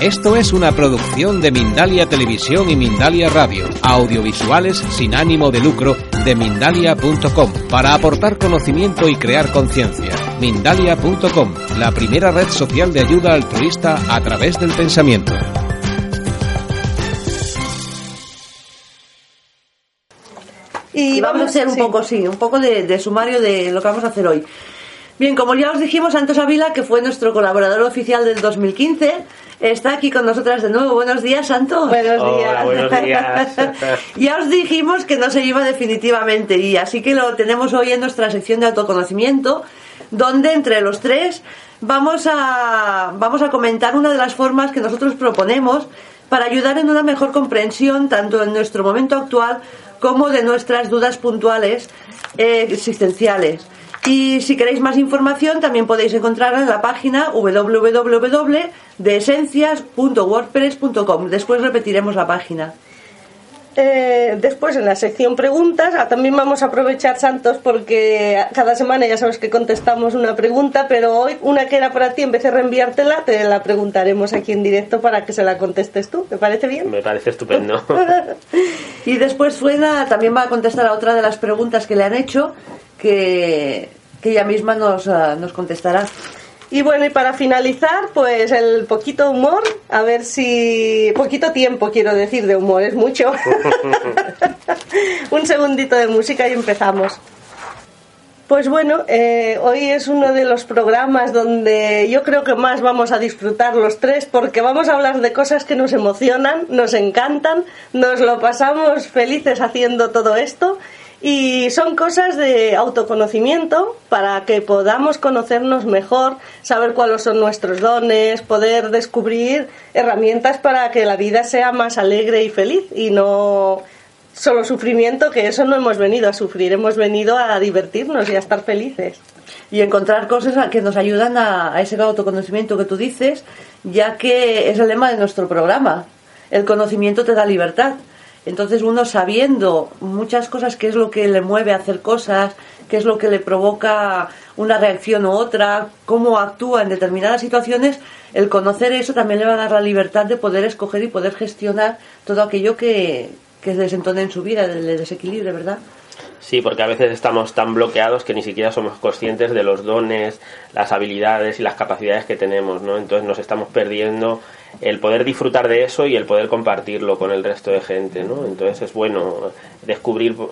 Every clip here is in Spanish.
Esto es una producción de Mindalia Televisión y Mindalia Radio, audiovisuales sin ánimo de lucro de mindalia.com, para aportar conocimiento y crear conciencia. Mindalia.com, la primera red social de ayuda altruista a través del pensamiento. Y vamos a hacer un poco, sí, un poco de, de sumario de lo que vamos a hacer hoy. Bien, como ya os dijimos, Santos Avila, que fue nuestro colaborador oficial del 2015, está aquí con nosotras de nuevo. Buenos días, Santos. Buenos días. Hola, buenos días. ya os dijimos que no se iba definitivamente y así que lo tenemos hoy en nuestra sección de autoconocimiento, donde entre los tres vamos a, vamos a comentar una de las formas que nosotros proponemos para ayudar en una mejor comprensión tanto en nuestro momento actual como de nuestras dudas puntuales eh, existenciales. Y si queréis más información también podéis encontrarla en la página www.deesencias.wordpress.com. Después repetiremos la página. Eh, después en la sección preguntas ah, también vamos a aprovechar Santos porque cada semana ya sabes que contestamos una pregunta pero hoy una que era para ti en vez de reenviártela te la preguntaremos aquí en directo para que se la contestes tú ¿te parece bien? Me parece estupendo. Y después Suena también va a contestar a otra de las preguntas que le han hecho que, que ella misma nos, ah, nos contestará. y bueno y para finalizar pues el poquito humor a ver si poquito tiempo quiero decir de humor es mucho un segundito de música y empezamos Pues bueno, eh, hoy es uno de los programas donde yo creo que más vamos a disfrutar los tres porque vamos a hablar de cosas que nos emocionan, nos encantan, nos lo pasamos felices haciendo todo esto y son cosas de autoconocimiento para que podamos conocernos mejor, saber cuáles son nuestros dones, poder descubrir herramientas para que la vida sea más alegre y feliz y no solo sufrimiento, que eso no hemos venido a sufrir, hemos venido a divertirnos y a estar felices. y encontrar cosas que nos ayudan a, ese autoconocimiento que tú dices, ya que es el lema de nuestro programa. El conocimiento te da libertad. Entonces uno sabiendo muchas cosas, qué es lo que le mueve a hacer cosas, qué es lo que le provoca una reacción u otra, cómo actúa en determinadas situaciones, el conocer eso también le va a dar la libertad de poder escoger y poder gestionar todo aquello que, que desentone en su vida, le desequilibre, ¿verdad? Sí, porque a veces estamos tan bloqueados que ni siquiera somos conscientes de los dones, las habilidades y las capacidades que tenemos, ¿no? Entonces nos estamos perdiendo el poder disfrutar de eso y el poder compartirlo con el resto de gente, ¿no? Entonces es bueno descubrir, um,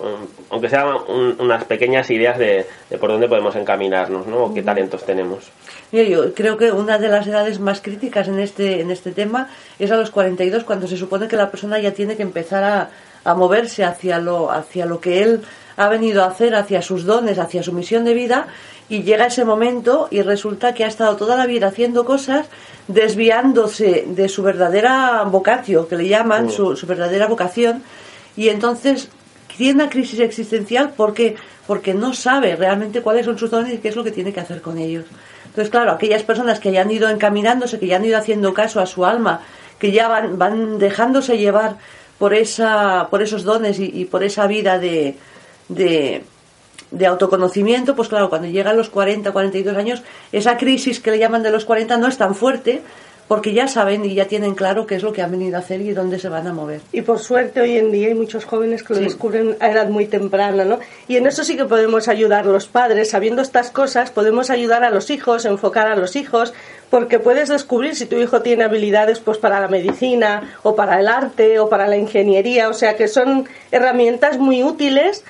aunque sean un- unas pequeñas ideas de, de por dónde podemos encaminarnos, ¿no? O qué talentos tenemos. Mira, yo creo que una de las edades más críticas en este, en este tema es a los 42, cuando se supone que la persona ya tiene que empezar a, a moverse hacia lo, hacia lo que él ha venido a hacer, hacia sus dones, hacia su misión de vida, y llega ese momento y resulta que ha estado toda la vida haciendo cosas desviándose de su verdadera vocatio, que le llaman, su, su verdadera vocación, y entonces tiene una crisis existencial porque porque no sabe realmente cuáles son sus dones y qué es lo que tiene que hacer con ellos. Entonces, claro, aquellas personas que ya han ido encaminándose, que ya han ido haciendo caso a su alma, que ya van, van dejándose llevar por esa por esos dones y, y por esa vida de, de, de autoconocimiento, pues claro, cuando llegan los 40, 42 años, esa crisis que le llaman de los 40 no es tan fuerte porque ya saben y ya tienen claro qué es lo que han venido a hacer y dónde se van a mover. Y por suerte hoy en día hay muchos jóvenes que lo Sí. descubren a edad muy temprana, ¿no? Y en eso sí que podemos ayudar los padres, sabiendo estas cosas, podemos ayudar a los hijos, enfocar a los hijos, porque puedes descubrir si tu hijo tiene habilidades pues para la medicina o para el arte o para la ingeniería, o sea que son herramientas muy útiles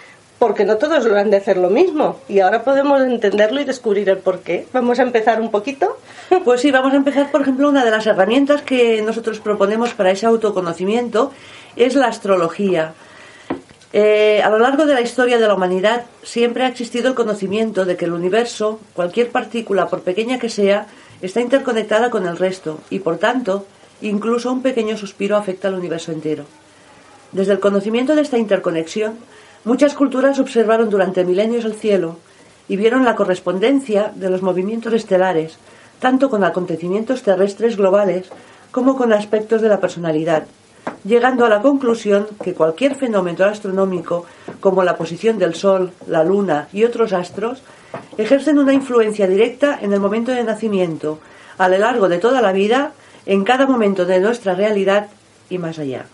porque no todos lo han hacer lo mismo y ahora podemos entenderlo y descubrir el por qué. Vamos a empezar un poquito. Pues sí, vamos a empezar, por ejemplo, una de las herramientas que nosotros proponemos para ese autoconocimiento es la astrología. Eh, a lo largo de la historia de la humanidad siempre ha existido el conocimiento de que el universo, cualquier partícula, por pequeña que sea, está interconectada con el resto y, por tanto, incluso un pequeño suspiro afecta al universo entero. Desde el conocimiento de esta interconexión, muchas culturas observaron durante milenios el cielo y vieron la correspondencia de los movimientos estelares, tanto con acontecimientos terrestres globales como con aspectos de la personalidad, llegando a la conclusión que cualquier fenómeno astronómico, como la posición del Sol, la Luna y otros astros, ejercen una influencia directa en el momento de nacimiento, a lo largo de toda la vida, en cada momento de nuestra realidad y más allá.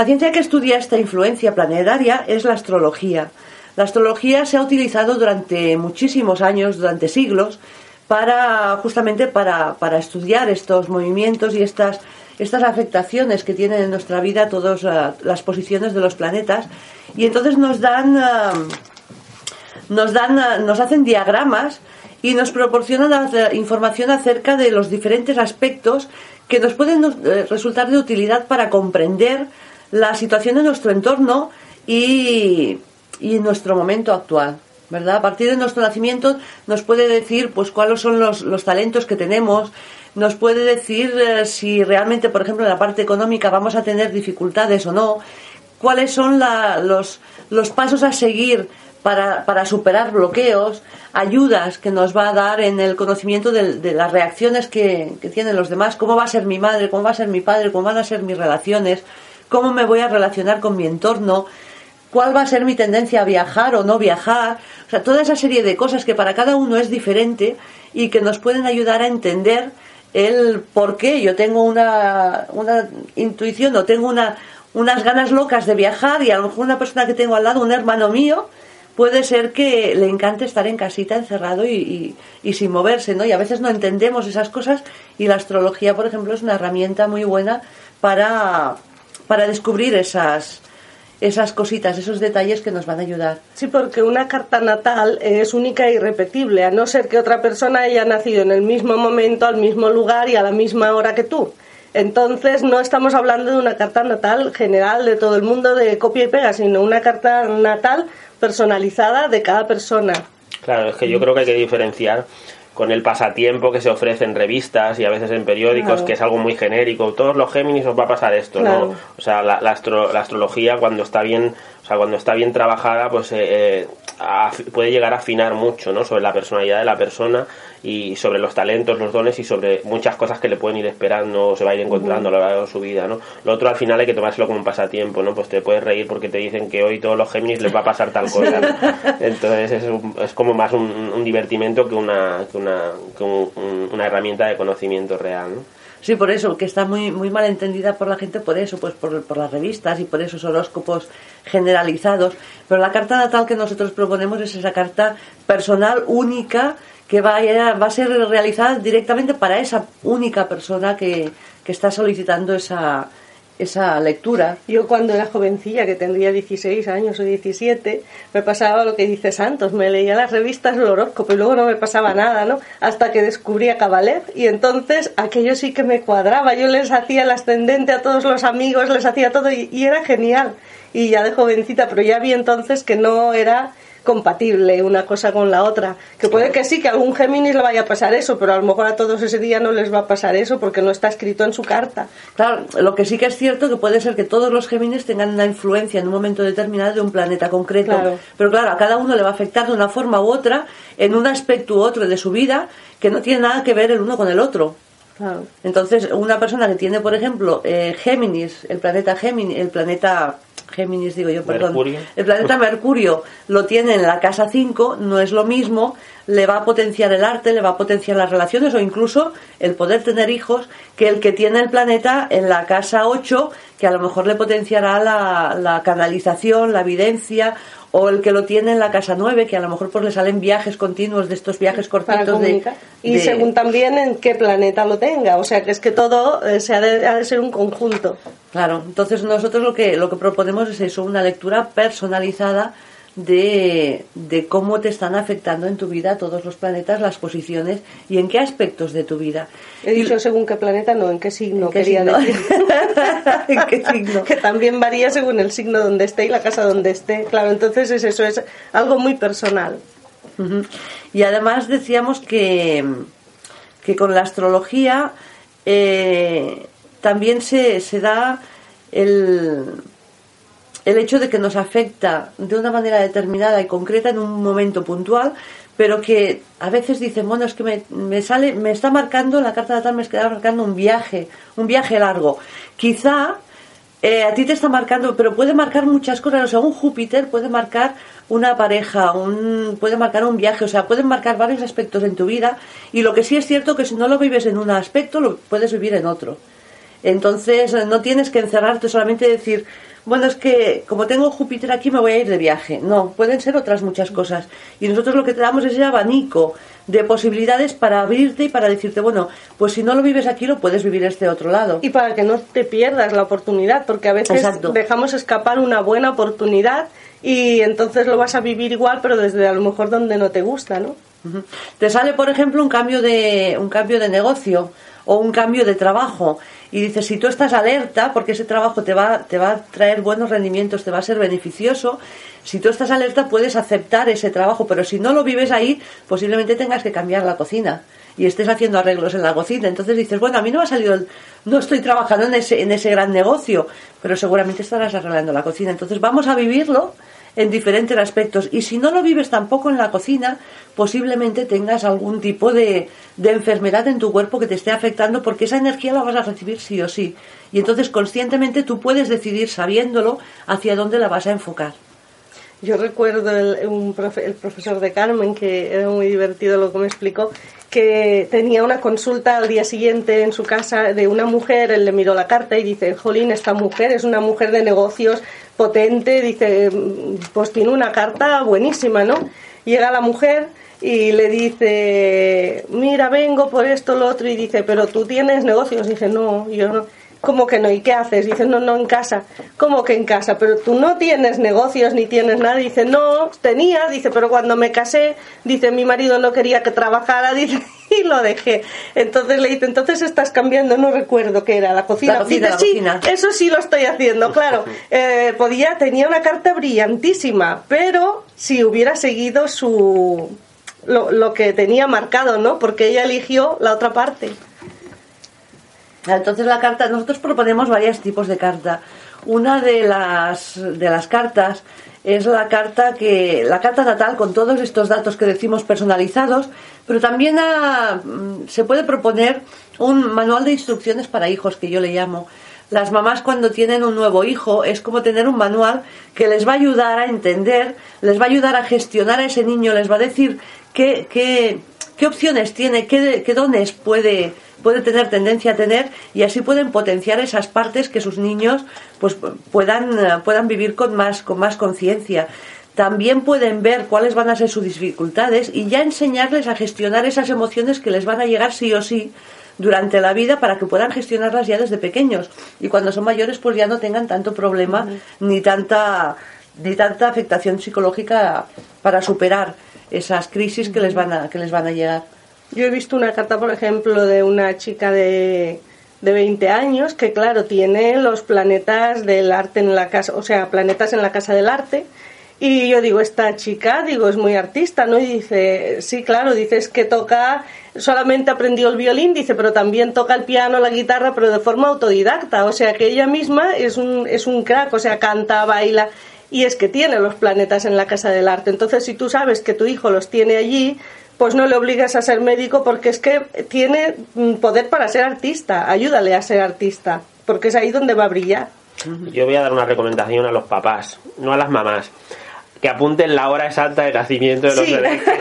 La ciencia que estudia esta influencia planetaria es la astrología. La astrología se ha utilizado durante muchísimos años, durante siglos, para justamente para, para estudiar estos movimientos y estas estas afectaciones que tienen en nuestra vida todas eh, las posiciones de los planetas y entonces nos dan eh, nos dan eh, nos hacen diagramas y nos proporcionan información acerca de los diferentes aspectos que nos pueden resultar de utilidad para comprender la situación de nuestro entorno y, y nuestro momento actual. ¿verdad? A partir de nuestro nacimiento nos puede decir pues cuáles son los, los talentos que tenemos, nos puede decir eh, si realmente, por ejemplo, en la parte económica vamos a tener dificultades o no, cuáles son los, los pasos a seguir para, para, superar bloqueos, ayudas que nos va a dar en el conocimiento de, de las reacciones que, que, tienen los demás, cómo va a ser mi madre, cómo va a ser mi padre, cómo van a ser mis relaciones, cómo me voy a relacionar con mi entorno, cuál va a ser mi tendencia a viajar o no viajar, o sea, toda esa serie de cosas que para cada uno es diferente y que nos pueden ayudar a entender el por qué yo tengo una, una intuición o tengo una, unas ganas locas de viajar y a lo mejor una persona que tengo al lado, un hermano mío, puede ser que le encante estar en casita encerrado y, y, sin moverse, ¿no? Y a veces no entendemos esas cosas y la astrología, por ejemplo, es una herramienta muy buena para, para descubrir esas, esas cositas, esos detalles que nos van a ayudar. Sí, porque una carta natal es única e irrepetible, a no ser que otra persona haya nacido en el mismo momento, al mismo lugar y a la misma hora que tú. Entonces no estamos hablando de una carta natal general de todo el mundo de copia y pega, sino una carta natal personalizada de cada persona. Claro, es que yo creo que hay que diferenciar con el pasatiempo que se ofrece en revistas y a veces en periódicos, que es algo muy genérico. Todos los Géminis os va a pasar esto, ¿no? O sea, la, la, la, astrología cuando está bien, o sea, cuando está bien trabajada, pues eh, eh puede llegar a afinar mucho, ¿no? Sobre la personalidad de la persona y sobre los talentos, los dones y sobre muchas cosas que le pueden ir esperando o se va a ir encontrando a lo largo de su vida, ¿no? Lo otro al final hay que tomárselo como un pasatiempo, ¿no? Pues te puedes reír porque te dicen que hoy todos los Géminis les va a pasar tal cosa. Entonces es, es, como más un, un, divertimento que una, que una, que un, una herramienta de conocimiento real, ¿no? Sí, por eso, que está muy, muy mal entendida por la gente, por eso, pues por, por, las revistas y por esos horóscopos generalizados. Pero la carta natal que nosotros proponemos es esa carta personal, única, que va a, va a ser realizada directamente para esa única persona que, que está solicitando esa, lectura. Yo cuando era jovencilla, que tendría 16 años o 17, me pasaba lo que dice Santos, me leía las revistas del horóscopo y luego no me pasaba nada, ¿no? Hasta que descubrí a Cabalet y entonces aquello sí que me cuadraba, yo les hacía el ascendente a todos los amigos, les hacía todo y era genial. Y ya de jovencita, pero ya vi entonces que no era compatible una cosa con la otra. Que puede que sí, que a algún Géminis le vaya a pasar eso, pero a lo mejor a todos ese día no les va a pasar eso porque no está escrito en su carta. Claro, lo que sí que es cierto que puede ser que todos los Géminis tengan una influencia en un momento determinado de un planeta concreto. Pero claro, a cada uno le va a afectar de una forma u otra, en un aspecto u otro de su vida, que no tiene nada que ver el uno con el otro. Entonces, una persona que tiene, por ejemplo, eh, Géminis, el planeta Géminis, el planeta Géminis, digo yo, perdón. El planeta Mercurio lo tiene en la casa 5, no es lo mismo, le va a potenciar el arte, le va a potenciar las relaciones o incluso el poder tener hijos que el que tiene el planeta en la casa 8, que a lo mejor le potenciará la, la canalización, la evidencia o el que lo tiene en la casa 9, que a lo mejor pues le salen viajes continuos de estos viajes cortitos de, y según también en qué planeta lo tenga, o sea que es que todo eh, se ha, de, ha, de, ser un conjunto. Claro, entonces nosotros lo que lo que proponemos es eso, una lectura personalizada de, de, cómo te están afectando en tu vida todos los planetas, las posiciones y en qué aspectos de tu vida. He dicho según qué planeta, no, en qué signo ¿En qué quería signo? decir. ¿En qué signo? que también varía según el signo donde esté y la casa donde esté. Claro, entonces es eso, es algo muy personal. Uh -huh. Y además decíamos que, que con la astrología eh, también se, se da el, el hecho de que nos afecta de una manera determinada y concreta en un momento puntual, pero que a veces dicen, bueno, es que me, me sale, me está marcando, la carta natal me está marcando un viaje, un viaje largo. Quizá eh, a ti te está marcando, pero puede marcar muchas cosas. O sea, un Júpiter puede marcar una pareja, un, puede marcar un viaje, o sea, pueden marcar varios aspectos en tu vida. Y lo que sí es cierto que si no lo vives en un aspecto, lo puedes vivir en otro. Entonces, no tienes que encerrarte solamente decir, bueno, es que como tengo Júpiter aquí me voy a ir de viaje. No, pueden ser otras muchas cosas. Y nosotros lo que te damos es ese abanico de posibilidades para abrirte y para decirte, bueno, pues si no lo vives aquí, lo puedes vivir este otro lado. Y para que no te pierdas la oportunidad, porque a veces dejamos escapar una buena oportunidad y entonces lo vas a vivir igual, pero desde a lo mejor donde no te gusta, ¿no? Te sale, por ejemplo, un cambio de un cambio de negocio o un cambio de trabajo y dices, si tú estás alerta, porque ese trabajo te va, te va a traer buenos rendimientos, te va a ser beneficioso, si tú estás alerta puedes aceptar ese trabajo, pero si no lo vives ahí, posiblemente tengas que cambiar la cocina y estés haciendo arreglos en la cocina. Entonces dices, bueno, a mí no ha salido, no estoy trabajando en ese, en ese gran negocio, pero seguramente estarás arreglando la cocina. Entonces vamos a vivirlo en diferentes aspectos. Y si no lo vives tampoco en la cocina, posiblemente tengas algún tipo de, de, enfermedad en tu cuerpo que te esté afectando porque esa energía la vas a recibir sí o sí. Y entonces conscientemente tú puedes decidir, sabiéndolo, hacia dónde la vas a enfocar. Yo recuerdo el, un el profesor de Carmen, que era muy divertido lo que me explicó, que tenía una consulta al día siguiente en su casa de una mujer, él le miró la carta y dice, Jolín, esta mujer es una mujer de negocios potente, dice, pues tiene una carta buenísima, ¿no? Llega la mujer y le dice, mira, vengo por esto, lo otro, y dice, pero tú tienes negocios. dice, no, yo no. ¿Cómo que no? ¿Y qué haces? Dice, no, no, en casa. ¿Cómo que en casa? Pero tú no tienes negocios ni tienes nada. Dice, no, tenía. Dice, pero cuando me casé, dice, mi marido no quería que trabajara. Dice, y lo dejé. Entonces le dice, entonces estás cambiando, no recuerdo qué era, la cocina. dice, sí, eso sí lo estoy haciendo, claro. Eh, podía, tenía una carta brillantísima, pero si hubiera seguido su... Lo, lo que tenía marcado, ¿no? Porque ella eligió la otra parte. Entonces la carta, nosotros proponemos varios tipos de carta. Una de las, de las cartas es la carta que la carta natal con todos estos datos que decimos personalizados, pero también mm, se puede proponer un manual de instrucciones para hijos que yo le llamo. Las mamás cuando tienen un nuevo hijo es como tener un manual que les va a ayudar a entender, les va a ayudar a gestionar a ese niño, les va a decir qué, qué, qué opciones tiene, qué, qué dones puede puede tener tendencia a tener y así pueden potenciar esas partes que sus niños pues puedan, eh, puedan vivir con más, con más conciencia. También pueden ver cuáles van a ser sus dificultades y ya enseñarles a gestionar esas emociones que les van a llegar sí o sí durante la vida para que puedan gestionarlas ya desde pequeños y cuando son mayores pues ya no tengan tanto problema ni tanta ni tanta afectación psicológica para superar esas crisis que les van a que les van a llegar. Yo he visto una carta, por ejemplo, de una chica de, de 20 años que, claro, tiene los planetas del arte en la casa, o sea, planetas en la casa del arte. Y yo digo, esta chica, digo, es muy artista, ¿no? Y dice, sí, claro, dices que toca, solamente aprendió el violín, dice, pero también toca el piano, la guitarra, pero de forma autodidacta. O sea, que ella misma es un, es un crack, o sea, canta, baila, y es que tiene los planetas en la casa del arte. Entonces, si tú sabes que tu hijo los tiene allí, pues no le obligas a ser médico porque es que tiene mm, poder para ser artista. Ayúdale a ser artista, porque es ahí donde va a brillar. Yo voy a dar una recomendación a los papás, no a las mamás que apunten la hora exacta de nacimiento de los bebés.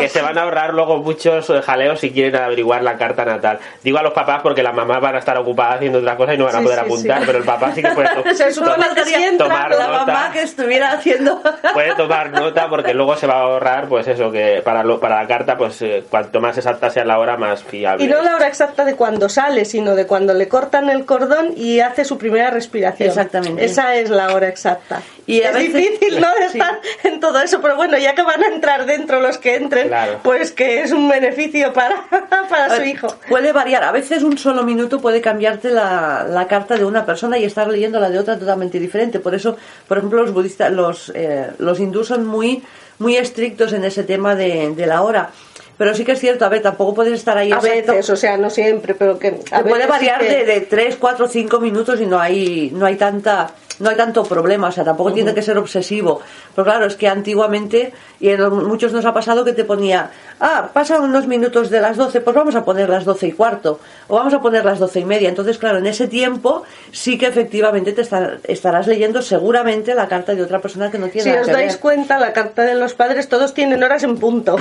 Que se van a ahorrar luego muchos jaleos si quieren averiguar la carta natal. Digo a los papás porque las mamás van a estar ocupadas haciendo otra cosa y no van a poder apuntar, pero el papá sí que puede tomar nota. La mamá que estuviera haciendo. Puede tomar nota porque luego se va a ahorrar, pues eso, que para, lo, para la carta, pues eh, cuanto más exacta sea la hora, más fiable. Y no la hora exacta de cuando sale, sino de cuando le cortan el cordón y hace su primera respiración. Exactamente. Esa es la hora exacta. Y es difícil, ¿no? Estar en todo eso, pero bueno, ya que van a entrar dentro los que entren, pues que es un beneficio para, para su hijo. Puede variar, a veces un solo minuto puede cambiarte la, la, carta de una persona y estar leyendo la de otra totalmente diferente. Por eso, por ejemplo, los budistas, los, eh, los hindús son muy, muy estrictos en ese tema de, de la hora. Pero sí que es cierto, a ver, tampoco puedes estar ahí A exacto. veces, o sea, no siempre, pero que... a puede sí variar que- de, de 3, 4, 5 minutos y no hay, no hay tanta no hay tanto problema, o sea, tampoco tiene que ser obsesivo. Pero claro, es que antiguamente, y en muchos nos ha pasado que te ponía, ah, pasan unos minutos de las 12, pues vamos a poner las 12 y cuarto, o vamos a poner las 12 y media. Entonces, claro, en ese tiempo sí que efectivamente te estar- estarás leyendo seguramente la carta de otra persona que no tiene Si nada os que dais cuenta, la carta de los padres todos tienen horas en punto.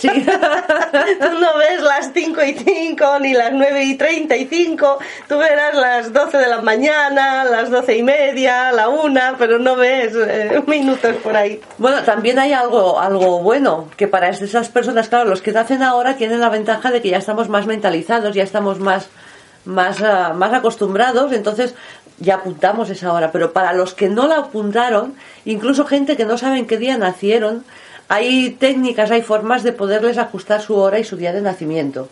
Sí. No ves las 5 y 5 ni las 9 y 35, tú verás las 12 de la mañana, las 12 y media, la 1, pero no ves eh, minutos por ahí. Bueno, también hay algo, algo bueno, que para esas personas, claro, los que nacen ahora tienen la ventaja de que ya estamos más mentalizados, ya estamos más, más, ah, más acostumbrados, entonces ya apuntamos esa hora. Pero para los que no la apuntaron, incluso gente que no saben qué día nacieron, hay técnicas, hay formas de poderles ajustar su hora y su día de nacimiento.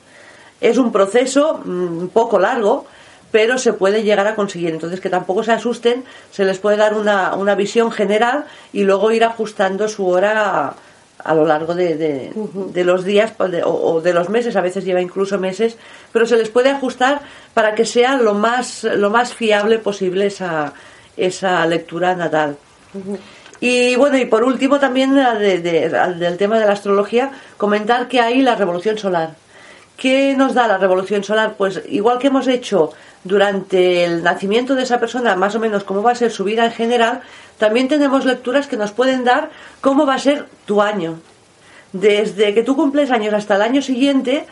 Es un proceso mm, un poco largo, pero se puede llegar a conseguir. Entonces, que tampoco se asusten, se les puede dar una, una visión general y luego ir ajustando su hora a, a lo largo de, de- de los días pues, de- o, o de los meses, a veces lleva incluso meses, pero se les puede ajustar para que sea lo más, lo más fiable posible esa, esa lectura natal. Y bueno, y por último también de- del tema de la astrología, comentar que hay la revolución solar. ¿Qué nos da la revolución solar? Pues igual que hemos hecho durante el nacimiento de esa persona, más o menos cómo va a ser su vida en general, también tenemos lecturas que nos pueden dar cómo va a ser tu año. Desde que tú cumples años hasta el año siguiente,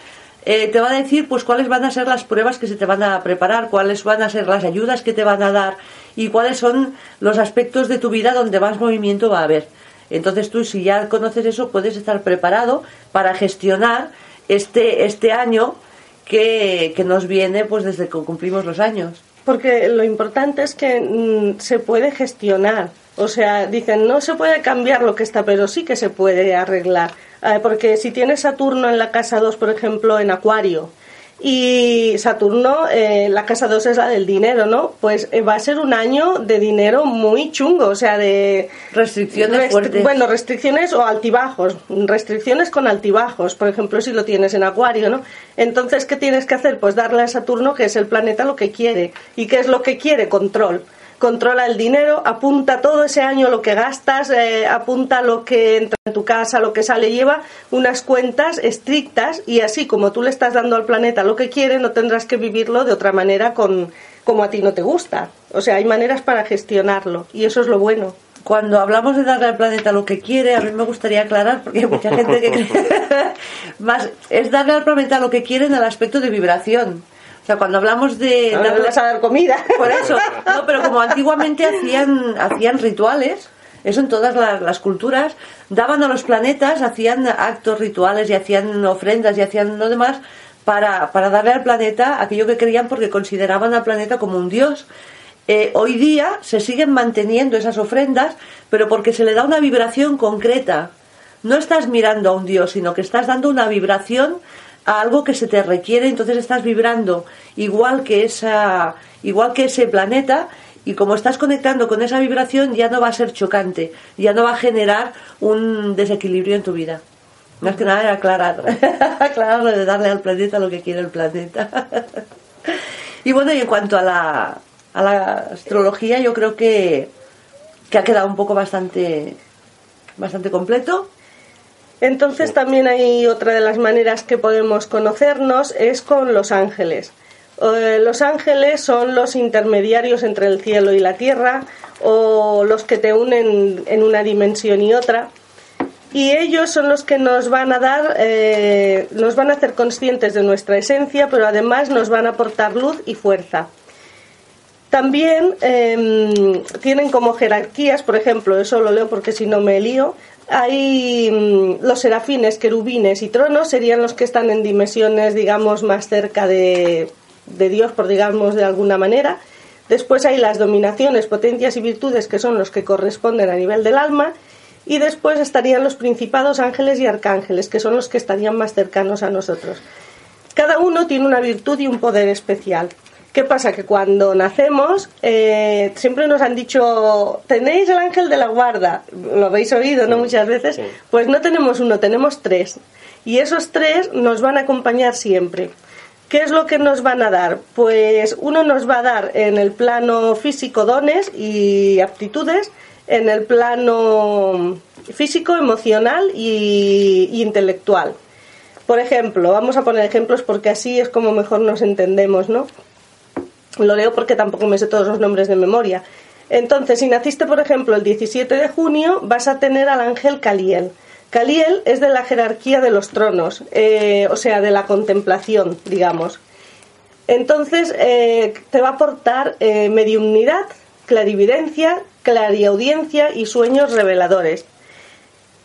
eh, te va a decir pues cuáles van a ser las pruebas que se te van a preparar, cuáles van a ser las ayudas que te van a dar y cuáles son los aspectos de tu vida donde más movimiento va a haber. Entonces tú si ya conoces eso puedes estar preparado para gestionar este, este año que, que nos viene pues desde que cumplimos los años. Porque lo importante es que mm, se puede gestionar. O sea, dicen, no se puede cambiar lo que está, pero sí que se puede arreglar. Eh, porque si tienes Saturno en la casa 2, por ejemplo, en Acuario, y Saturno, eh, la casa 2 es la del dinero, ¿no? Pues eh, va a ser un año de dinero muy chungo, o sea, de... Restricciones Restri- fuertes. Bueno, restricciones o altibajos, restricciones con altibajos, por ejemplo, si lo tienes en Acuario, ¿no? Entonces, ¿qué tienes que hacer? Pues darle a Saturno, que es el planeta, lo que quiere. ¿Y qué es lo que quiere? Control. Controla el dinero, apunta todo ese año lo que gastas, eh, apunta lo que entra en tu casa, lo que sale, lleva unas cuentas estrictas y así como tú le estás dando al planeta lo que quiere, no tendrás que vivirlo de otra manera con como a ti no te gusta. O sea, hay maneras para gestionarlo y eso es lo bueno. Cuando hablamos de darle al planeta lo que quiere, a mí me gustaría aclarar, porque hay mucha gente que cree más es darle al planeta lo que quiere en el aspecto de vibración. O sea, cuando hablamos de No le darle- vas a dar comida. por eso, no, pero como antiguamente hacían hacían rituales, eso en todas las, las culturas, daban a los planetas, hacían actos rituales y hacían ofrendas y hacían lo demás para, para darle al planeta aquello que querían porque consideraban al planeta como un dios. Eh, hoy día se siguen manteniendo esas ofrendas, pero porque se le da una vibración concreta. No estás mirando a un dios, sino que estás dando una vibración a algo que se te requiere, entonces estás vibrando igual que esa, igual que ese planeta, y como estás conectando con esa vibración, ya no va a ser chocante, ya no va a generar un desequilibrio en tu vida. Más que nada era aclarar, de darle al planeta lo que quiere el planeta. y bueno, y en cuanto a la, a la astrología, yo creo que, que ha quedado un poco bastante, bastante completo. Entonces también hay otra de las maneras que podemos conocernos es con los ángeles. Eh, los ángeles son los intermediarios entre el cielo y la tierra o los que te unen en una dimensión y otra. Y ellos son los que nos van a dar, eh, nos van a hacer conscientes de nuestra esencia, pero además nos van a aportar luz y fuerza. También em, tienen como jerarquías, por ejemplo, eso lo leo porque si no me lío, hay mm, los serafines, querubines y tronos serían los que están en dimensiones, digamos, más cerca de, de Dios, por digamos de alguna manera. Después hay las dominaciones, potencias y virtudes, que son los que corresponden a nivel del alma. Y después estarían los principados, ángeles y arcángeles, que son los que estarían más cercanos a nosotros. Cada uno tiene una virtud y un poder especial. ¿Qué pasa? Que cuando nacemos eh, siempre nos han dicho, tenéis el ángel de la guarda, lo habéis oído, ¿no? Muchas veces. Sí. Pues no tenemos uno, tenemos tres. Y esos tres nos van a acompañar siempre. ¿Qué es lo que nos van a dar? Pues uno nos va a dar en el plano físico dones y aptitudes, en el plano físico, emocional y, y intelectual. Por ejemplo, vamos a poner ejemplos porque así es como mejor nos entendemos, ¿no? Lo leo porque tampoco me sé todos los nombres de memoria. Entonces, si naciste, por ejemplo, el 17 de junio, vas a tener al ángel Caliel. Caliel es de la jerarquía de los tronos, eh, o sea, de la contemplación, digamos. Entonces, eh, te va a aportar eh, mediunidad, clarividencia, clariaudiencia y sueños reveladores.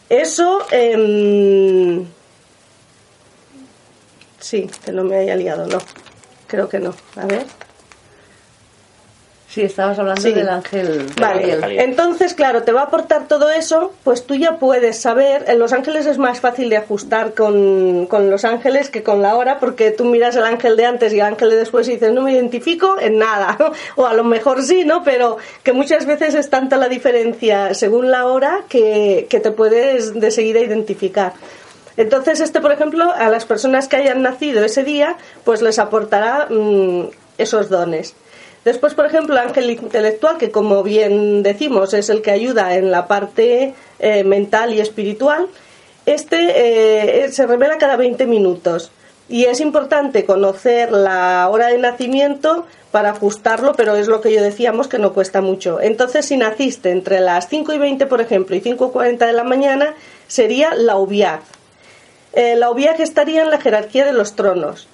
Eso. Em, sí, que no me haya liado, no. Creo que no. A ver. Sí, estabas hablando del ángel. Vale, entonces, claro, te va a aportar todo eso, pues tú ya puedes saber. En Los Ángeles es más fácil de ajustar con, Los Ángeles que con la hora, porque tú miras el ángel de antes y el ángel de después y dices, no me identifico en nada. o a lo mejor sí, ¿no? Pero que muchas veces es tanta la diferencia según la hora que, te puedes de seguida identificar. Entonces, este, por ejemplo, a las personas que hayan nacido ese día, pues les aportará mm, esos dones. Después, por ejemplo, el ángel intelectual, que como bien decimos es el que ayuda en la parte eh, mental y espiritual, este eh, se revela cada 20 minutos. Y es importante conocer la hora de nacimiento para ajustarlo, pero es lo que yo decíamos que no cuesta mucho. Entonces, si naciste entre las 5 y 20, por ejemplo, y 5 y 40 de la mañana, sería la Ubiag. Eh, la Ubiag estaría en la jerarquía de los tronos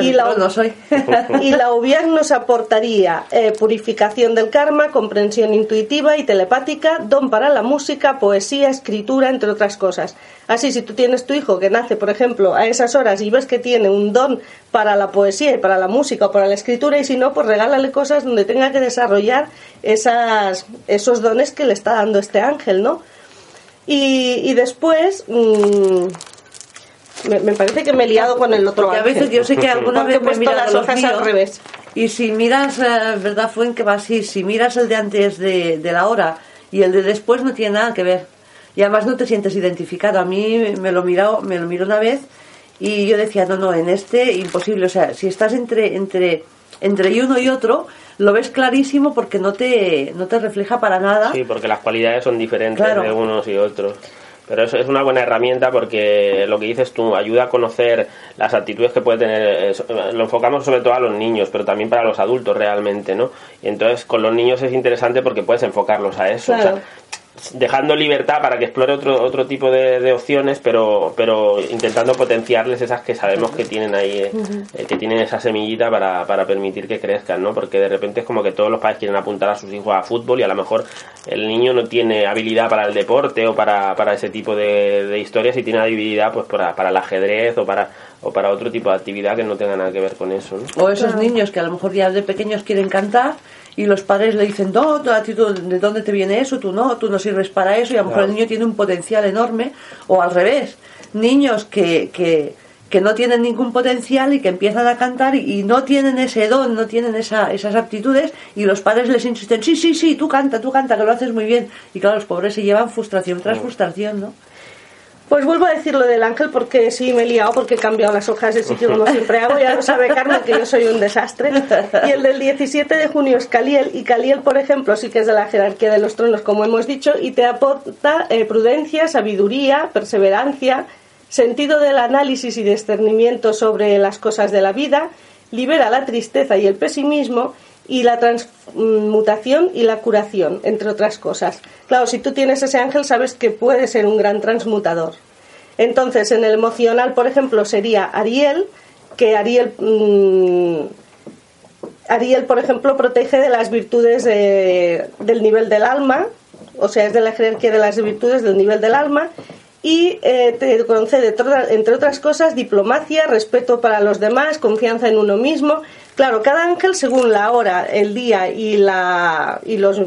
y, la, soy. y la nos aportaría eh, purificación del karma, comprensión intuitiva y telepática, don para la música, poesía, escritura, entre otras cosas. Así, si tú tienes tu hijo que nace, por ejemplo, a esas horas y ves que tiene un don para la poesía y para la música o para la escritura, y si no, pues regálale cosas donde tenga que desarrollar esas, esos dones que le está dando este ángel, ¿no? Y, después... Mm, me, parece que me he liado con el otro Porque a veces yo sé que alguna vez me he las hojas al revés. Y si miras, eh, ¿verdad, Fuen? Que va así. Si miras el de antes de, de la hora y el de después no tiene nada que ver. Y además no te sientes identificado. A mí me lo miró, me lo miró una vez y yo decía, no, no, en este imposible. O sea, si estás entre, entre, entre uno y otro, lo ves clarísimo porque no te, no te refleja para nada. Sí, porque las cualidades son diferentes de unos y otros. Pero eso es una buena herramienta porque lo que dices tú ayuda a conocer las actitudes que puede tener. Lo enfocamos sobre todo a los niños, pero también para los adultos realmente, ¿no? Y entonces con los niños es interesante porque puedes enfocarlos a eso dejando libertad para que explore otro, otro tipo de, opciones, pero, pero intentando potenciarles esas que sabemos que tienen ahí, eh, eh, que tienen esa semillita para, para permitir que crezcan, ¿no? Porque de repente es como que todos los padres quieren apuntar a sus hijos a fútbol y a lo mejor el niño no tiene habilidad para el deporte o para, para ese tipo de, de historias y tiene habilidad pues para, para el ajedrez o para, o para otro tipo de actividad que no tenga nada que ver con eso, ¿no? O esos niños que a lo mejor ya de pequeños quieren cantar y los padres le dicen, no, ¿de dónde te viene eso? Tú no, tú no sirves para eso y a lo mejor el niño tiene un potencial enorme o al revés, niños que, que, que no tienen ningún potencial y que empiezan a cantar y, no tienen ese don, no tienen esa, esas aptitudes y los padres les insisten, sí, sí, sí, tú canta, tú canta, que lo haces muy bien. Y claro, los pobres se llevan frustración tras frustración, ¿no? Pues vuelvo a decir lo del ángel porque sí me he liado porque he cambiado las hojas de sitio como siempre hago. Ya lo sabe Carmen que yo soy un desastre. Y el del 17 de junio es Caliel. Y Caliel, por ejemplo, sí que es de la jerarquía de los tronos, como hemos dicho, y te aporta eh, prudencia, sabiduría, perseverancia, sentido del análisis y discernimiento sobre las cosas de la vida, libera la tristeza y el pesimismo y la transmutación y la curación, entre otras cosas. Claro, si tú tienes ese ángel, sabes que puede ser un gran transmutador. Entonces, en el emocional, por ejemplo, sería Ariel, que Ariel, mm, Ariel por ejemplo, protege de las virtudes del nivel del alma, o sea, es de la jerarquía de las virtudes del nivel del alma, y eh, te concede, entre otras cosas, diplomacia, respeto para los demás, confianza en uno mismo, Claro, cada ángel, según la hora, el día y, la, y los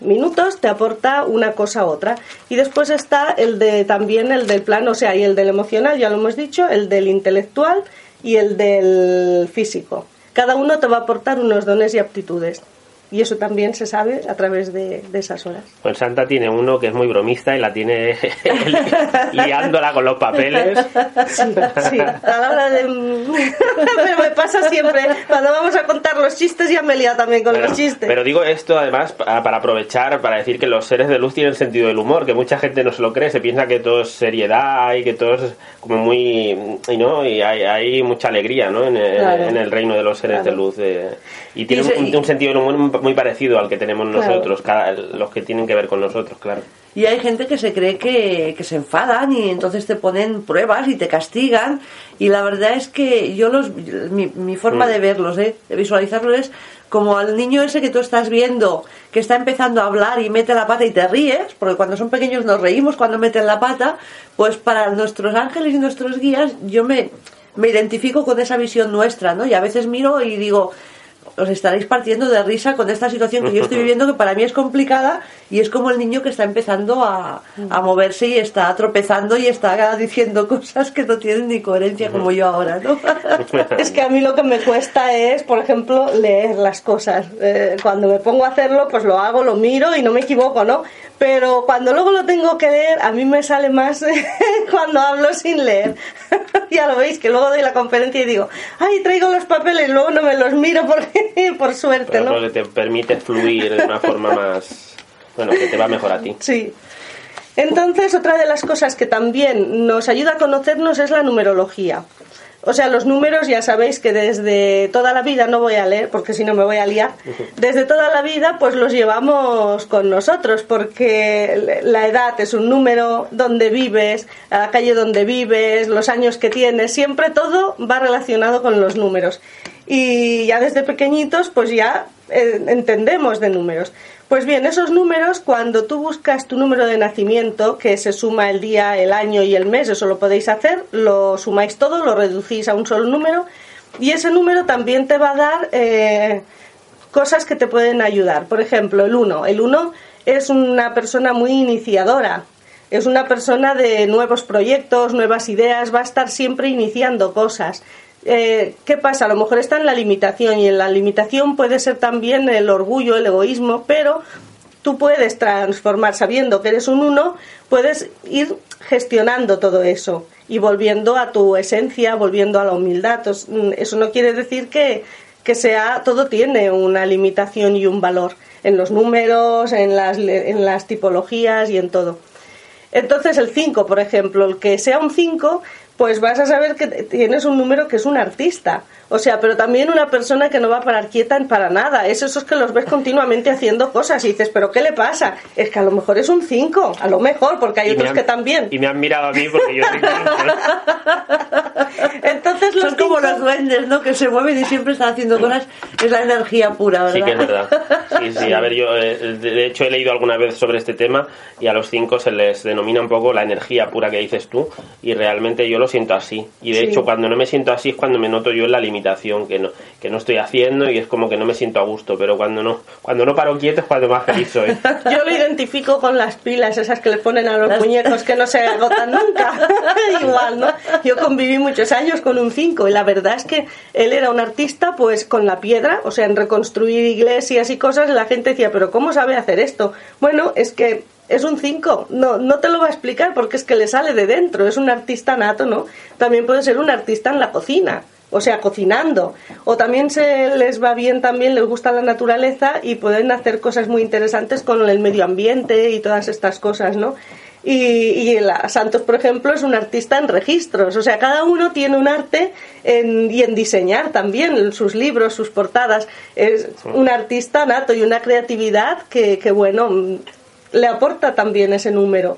minutos, te aporta una cosa u otra. Y después está el de también el del plano, o sea, y el del emocional, ya lo hemos dicho, el del intelectual y el del físico. Cada uno te va a aportar unos dones y aptitudes. Y eso también se sabe a través de, esas horas. Pues Santa tiene uno que es muy bromista y la tiene liándola con los papeles. Sí, a la hora de... me pasa siempre, cuando vamos a contar los chistes ya me lía también con los chistes. Pero digo esto además para aprovechar, para decir que los seres de luz tienen sentido del humor, que mucha gente no se lo cree, se piensa que todo es seriedad y que todo es como muy... y no, y hay, hay mucha alegría ¿no? en, el, reino de los seres de luz. y tiene un, sentido del humor muy parecido al que tenemos nosotros, cada, los que tienen que ver con nosotros, claro. Y hay gente que se cree que, que, se enfadan y entonces te ponen pruebas y te castigan. Y la verdad es que yo los, mi, mi forma mm. de verlos, ¿eh? de visualizarlos es como al niño ese que tú estás viendo que está empezando a hablar y mete la pata y te ríes, porque cuando son pequeños nos reímos cuando meten la pata, pues para nuestros ángeles y nuestros guías yo me, me identifico con esa visión nuestra, ¿no? Y a veces miro y digo, os estaréis partiendo de risa con esta situación que yo estoy viviendo que para mí es complicada y es como el niño que está empezando a, a moverse y está tropezando y está diciendo cosas que no tienen ni coherencia como yo ahora, ¿no? es que a mí lo que me cuesta es, por ejemplo, leer las cosas. Eh, cuando me pongo a hacerlo, pues lo hago, lo miro y no me equivoco, ¿no? Pero cuando luego lo tengo que leer, a mí me sale más cuando hablo sin leer. ya lo veis, que luego doy la conferencia y digo, ay, traigo los papeles, y luego no me los miro porque, por suerte, ¿no? Porque te permite fluir de una forma más, bueno, que te va mejor a ti. Sí. Entonces, otra de las cosas que también nos ayuda a conocernos es la numerología. O sea, los números ya sabéis que desde toda la vida, no voy a leer porque si no me voy a liar, desde toda la vida pues los llevamos con nosotros porque la edad es un número, donde vives, la calle donde vives, los años que tienes, siempre todo va relacionado con los números. Y ya desde pequeñitos pues ya eh, entendemos de números. Pues bien, esos números, cuando tú buscas tu número de nacimiento, que se suma el día, el año y el mes, eso lo podéis hacer, lo sumáis todo, lo reducís a un solo número, y ese número también te va a dar eh, cosas que te pueden ayudar. Por ejemplo, el 1. El 1 es una persona muy iniciadora, es una persona de nuevos proyectos, nuevas ideas, va a estar siempre iniciando cosas. Eh, ¿qué pasa? A lo mejor está en la limitación y en la limitación puede ser también el orgullo, el egoísmo, pero tú puedes transformar, sabiendo que eres un uno, puedes ir gestionando todo eso y volviendo a tu esencia, volviendo a la humildad. Mm, eso no quiere decir que, que sea, todo tiene una limitación y un valor en los números, en las, en las tipologías y en todo. Entonces el 5, por ejemplo, el que sea un 5 pues vas a saber que tienes un número que es un artista. O sea, pero también una persona que no va a parar quieta para nada. Es esos que los ves continuamente haciendo cosas y dices, ¿pero qué le pasa? Es que a lo mejor es un 5, a lo mejor, porque hay otros que también. Y me han mirado a mí porque yo soy Entonces los Son como los duendes, ¿no? Que se mueven y siempre están haciendo cosas. Es la energía pura, ¿verdad? Sí, que es verdad. Sí, sí. A ver, yo eh, de hecho he leído alguna vez sobre este tema y a los 5 se les denomina un poco la energía pura que dices tú y realmente yo lo siento así. Y de hecho cuando no me siento así es cuando me noto yo en la limitación que no, que no estoy haciendo y es como que no me siento a gusto, pero cuando no, cuando no paro quieto es cuando más feliz soy. Yo lo identifico con las pilas, esas que le ponen a los muñecos que no se agotan nunca. Igual, ¿no? Yo conviví muchos años con un 5 y la verdad es que él era un artista pues con la piedra, o sea, en reconstruir iglesias y cosas, la gente decía, pero ¿cómo sabe hacer esto? Bueno, es que es un 5, no, no te lo va a explicar porque es que le sale de dentro, es un artista nato, ¿no? También puede ser un artista en la cocina, o sea, cocinando. O también se les va bien, también les gusta la naturaleza y pueden hacer cosas muy interesantes con el medio ambiente y todas estas cosas, ¿no? Y, y Santos, por ejemplo, es un artista en registros. O sea, cada uno tiene un arte en, y en diseñar también sus libros, sus portadas. Es un artista nato y una creatividad que, que, bueno, le aporta también ese número.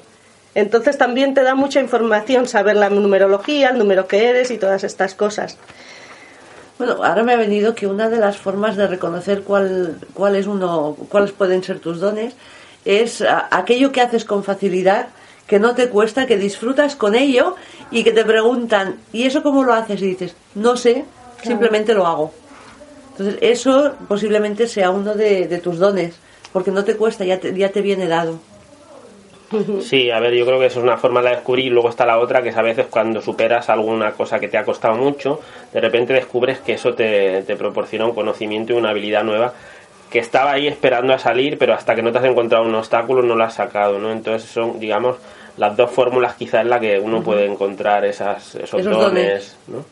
Entonces también te da mucha información saber la numerología, el número que eres y todas estas cosas. Bueno, ahora me ha venido que una de las formas de reconocer cuál, cuál es uno, cuáles pueden ser tus dones es aquello que haces con facilidad, que no te cuesta, que disfrutas con ello y que te preguntan, ¿y eso cómo lo haces? Y dices, no sé, simplemente lo hago. Entonces, eso posiblemente sea uno de, de tus dones, porque no te cuesta, ya ya te viene dado. Sí, a ver, yo creo que eso es una forma de descubrir. Luego está la otra, que es a veces cuando superas alguna cosa que te ha costado mucho, de repente descubres que eso te, te proporciona un conocimiento y una habilidad nueva que estaba ahí esperando a salir, pero hasta que no te has encontrado un obstáculo no lo has sacado, ¿no? Entonces son, digamos, las dos fórmulas quizás en las que uno puede encontrar esas, esos, dones, ¿no?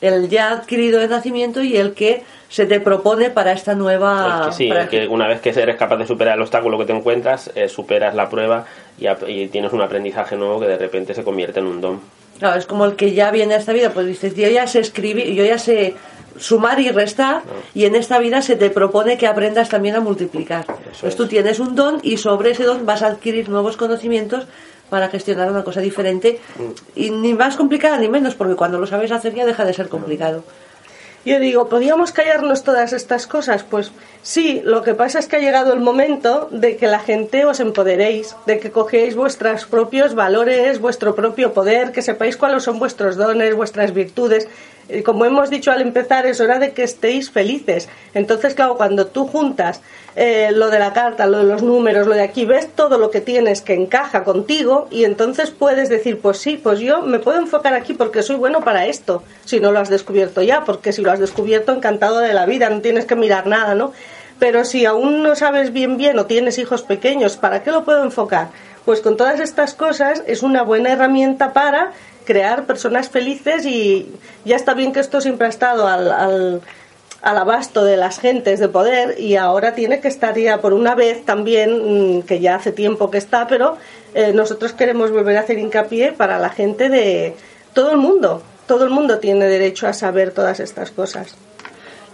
El ya adquirido de nacimiento y el que se te propone para esta nueva... sí, que una vez que eres capaz de superar el obstáculo que te encuentras, eh, superas la prueba y, tienes un aprendizaje nuevo que de repente se convierte en un don. Claro, es como el que ya viene a esta vida, pues dices, yo ya sé escribir, yo ya sé sumar y restar y en esta vida se te propone que aprendas también a multiplicar. pues tú tienes un don y sobre ese don vas a adquirir nuevos conocimientos para gestionar una cosa diferente y ni más complicada ni menos, porque cuando lo sabes hacer ya deja de ser complicado. Yo digo, ¿podríamos callarnos todas estas cosas? Pues sí, lo que pasa es que ha llegado el momento de que la gente os empoderéis, de que cogéis vuestros propios valores, vuestro propio poder, que sepáis cuáles son vuestros dones, vuestras virtudes. Eh, como hemos dicho al empezar, es hora de que estéis felices. Entonces, claro, cuando tú juntas eh, lo de la carta, lo de los números, lo de aquí, ves todo lo que tienes que encaja contigo y entonces puedes decir, pues sí, pues yo me puedo enfocar aquí porque soy bueno para esto, si no lo has descubierto ya, porque si lo has descubierto, encantado de la vida, no tienes que mirar nada, ¿no? Pero si aún no sabes bien bien o tienes hijos pequeños, ¿para qué lo puedo enfocar? Pues con todas estas cosas es una buena herramienta para crear personas felices y ya está bien que esto siempre ha estado al, al, abasto de las gentes de poder y ahora tiene que estar ya por una vez también, mm, que ya hace tiempo que está, pero eh, nosotros queremos volver a hacer hincapié para la gente de todo el mundo. Todo el mundo tiene derecho a saber todas estas cosas.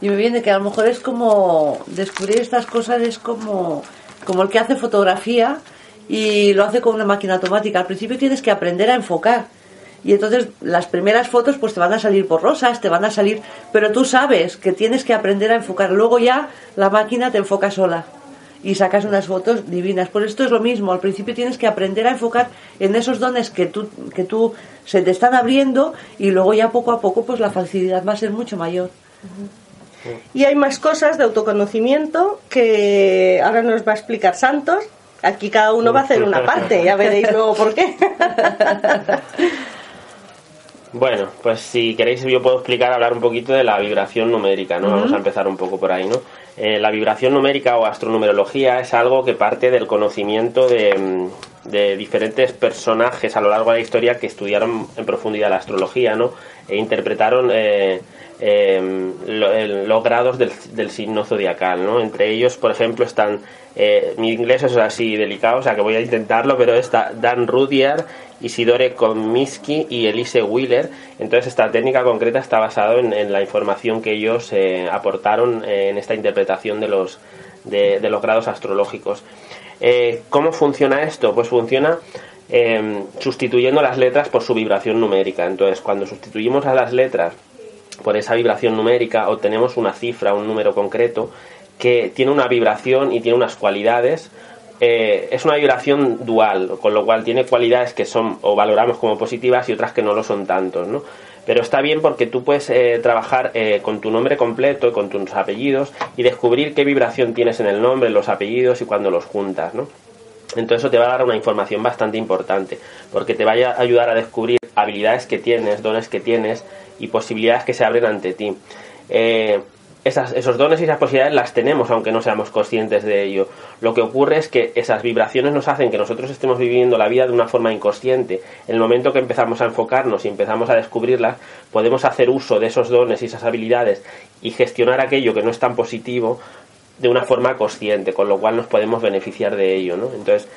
Y me viene que a lo mejor es como descubrir estas cosas es como, como el que hace fotografía y lo hace con una máquina automática. Al principio tienes que aprender a enfocar y entonces las primeras fotos pues te van a salir borrosas, te van a salir, pero tú sabes que tienes que aprender a enfocar. Luego ya la máquina te enfoca sola y sacas unas fotos divinas. Por esto es lo mismo, al principio tienes que aprender a enfocar en esos dones que tú, que tú se te están abriendo y luego ya poco a poco pues la facilidad va a ser mucho mayor. Y hay más cosas de autoconocimiento que ahora nos va a explicar Santos. Aquí cada uno va a hacer una parte, ya veréis luego por qué. Bueno, pues si queréis yo puedo explicar, hablar un poquito de la vibración numérica, ¿no? Vamos a empezar un poco por ahí, ¿no? Eh, la vibración numérica o astronumerología es algo que parte del conocimiento de, mm, de, diferentes personajes a lo largo de la historia que estudiaron en profundidad la astrología, ¿no? E interpretaron eh, em, los grados del, signo zodiacal, ¿no? Entre ellos, por ejemplo, están... Eh, mi inglés es así delicado, o sea que voy a intentarlo, pero está Dan Rudyard Isidore Comiskey y Elise Wheeler. Entonces esta técnica concreta está basada en, la información que ellos eh, aportaron eh, en esta interpretación de los, de, los grados astrológicos. ¿Cómo funciona esto? Pues funciona em, sustituyendo las letras por su vibración numérica. Entonces cuando sustituimos a las letras por esa vibración numérica obtenemos una cifra, un número concreto que tiene una vibración y tiene unas cualidades eh, es una vibración dual, con lo cual tiene cualidades que son o valoramos como positivas y otras que no lo son tantos, ¿no? Pero está bien porque tú puedes eh, trabajar eh, con tu nombre completo con tus apellidos y descubrir qué vibración tienes en el nombre, los apellidos y cuando los juntas, ¿no? Entonces eso te va a dar una información bastante importante, porque te va a ayudar a descubrir habilidades que tienes, dones que tienes y posibilidades que se abren ante ti esas, esos dones y esas posibilidades las tenemos aunque no seamos conscientes de ello. Lo que ocurre es que esas vibraciones nos hacen que nosotros estemos viviendo la vida de una forma inconsciente. En el momento que empezamos a enfocarnos y empezamos a descubrirlas, podemos hacer uso de esos dones y esas habilidades y gestionar aquello que no es tan positivo de una forma consciente, con lo cual nos podemos beneficiar de ello, ¿no? Entonces,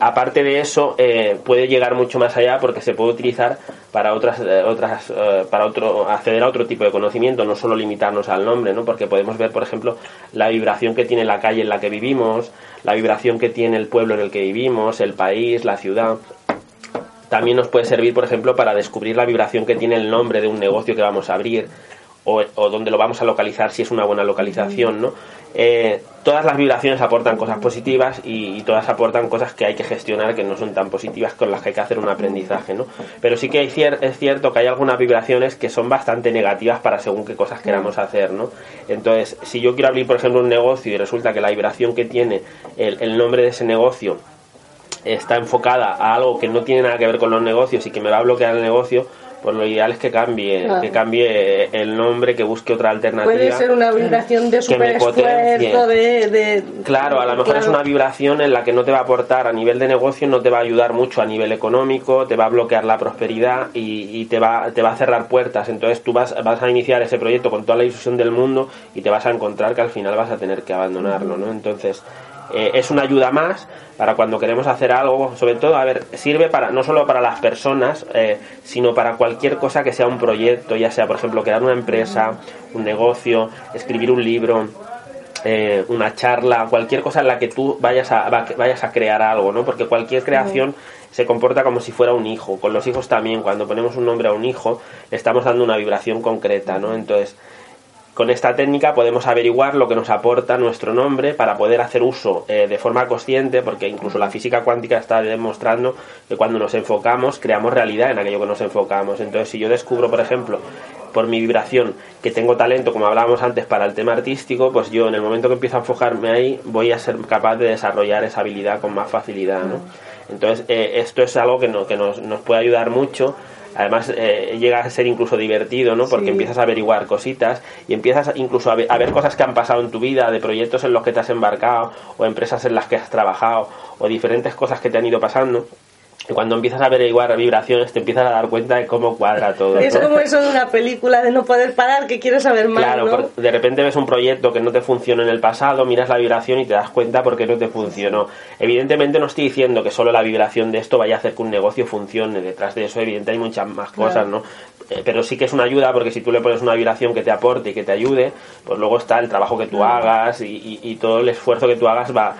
aparte de eso eh, puede llegar mucho más allá porque se puede utilizar para otras eh, otras eh, para otro acceder a otro tipo de conocimiento no solo limitarnos al nombre no porque podemos ver por ejemplo la vibración que tiene la calle en la que vivimos la vibración que tiene el pueblo en el que vivimos el país la ciudad. También nos puede servir por ejemplo para descubrir la vibración que tiene el nombre de un negocio que vamos a abrir o, o dónde lo vamos a localizar si es una buena localización no eh, todas las vibraciones aportan cosas positivas y, todas aportan cosas que hay que gestionar que no son tan positivas con las que hay que hacer un aprendizaje, ¿no? Pero sí que es cierto que hay algunas vibraciones que son bastante negativas para según qué cosas queramos hacer, ¿no? Entonces, si yo quiero abrir, por ejemplo, un negocio y resulta que la vibración que tiene el, nombre de ese negocio está enfocada a algo que no tiene nada que ver con los negocios y que me va a bloquear el negocio, pues lo ideal es que cambie, Claro. que cambie el nombre, que busque otra alternativa. Puede ser una vibración de que super me potencie. esfuerzo, de, de- Claro, a lo mejor es una vibración en la que no te va a aportar a nivel de negocio, no te va a ayudar mucho a nivel económico, te va a bloquear la prosperidad y, y te, va, te va a cerrar puertas. Entonces tú vas, vas a iniciar ese proyecto con toda la ilusión del mundo y te vas a encontrar que al final vas a tener que abandonarlo, ¿no? Entonces eh, es una ayuda más para cuando queremos hacer algo, sobre todo, a ver, sirve para no solo para las personas, eh, sino para cualquier cosa que sea un proyecto, ya sea, por ejemplo, crear una empresa, un negocio, escribir un libro, eh, una charla, cualquier cosa en la que tú vayas a, va- vayas a crear algo, ¿no? Porque cualquier creación se comporta como si fuera un hijo. Con los hijos también, cuando ponemos un nombre a un hijo, le estamos dando una vibración concreta, ¿no? Entonces, con esta técnica podemos averiguar lo que nos aporta nuestro nombre para poder hacer uso eh, de forma consciente, porque incluso la física cuántica está demostrando que cuando nos enfocamos creamos realidad en aquello que nos enfocamos. Entonces, si yo descubro, por ejemplo, por mi vibración que tengo talento, como hablábamos antes, para el tema artístico, pues yo en el momento que empiezo a enfocarme ahí voy a ser capaz de desarrollar esa habilidad con más facilidad. ¿no? Entonces, eh, esto es algo que, no- que nos, nos puede ayudar mucho. Además, eh, llega a ser incluso divertido, ¿no? Porque Sí. empiezas a averiguar cositas y empiezas incluso a ver, a ver cosas que han pasado en tu vida, de proyectos en los que te has embarcado, o empresas en las que has trabajado, o diferentes cosas que te han ido pasando. Y cuando empiezas a averiguar vibraciones, te empiezas a dar cuenta de cómo cuadra todo. Es ¿no? como eso de una película de no poder parar, que quieres saber más, Claro, ¿no? por- de repente ves un proyecto que no te funcionó en el pasado, miras la vibración y te das cuenta por qué no te funcionó. Evidentemente no estoy diciendo que solo la vibración de esto vaya a hacer que un negocio funcione. Detrás de eso, evidentemente, hay muchas más cosas, ¿no? Eh, pero sí que es una ayuda porque si tú le pones una vibración que te aporte y que te ayude, pues luego está el trabajo que tú hagas y, y- y todo el esfuerzo que tú hagas va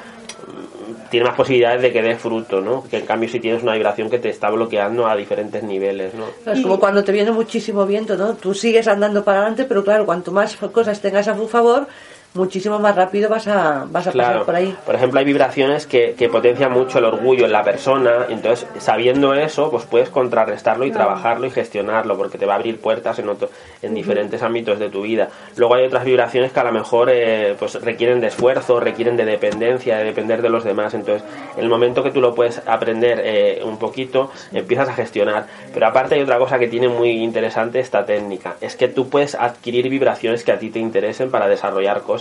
tiene más posibilidades de que dé fruto, ¿no? Que en cambio si tienes una vibración que te está bloqueando a diferentes niveles, ¿no? Es como cuando te viene muchísimo viento, ¿no? Tú sigues andando para adelante, pero claro, cuanto más cosas tengas a tu favor, muchísimo más rápido vas a, vas a pasar por ahí. Por ejemplo, hay vibraciones que, que potencian mucho el orgullo en la persona, entonces sabiendo eso, pues puedes contrarrestarlo y trabajarlo y gestionarlo, porque te va a abrir puertas en otro, en diferentes ámbitos de tu vida. Luego hay otras vibraciones que a lo mejor eh, pues requieren de esfuerzo, requieren de dependencia, de depender de los demás. Entonces, en el momento que tú lo puedes aprender eh, un poquito, empiezas a gestionar. Pero aparte hay otra cosa que tiene muy interesante esta técnica, es que tú puedes adquirir vibraciones que a ti te interesen para desarrollar cosas.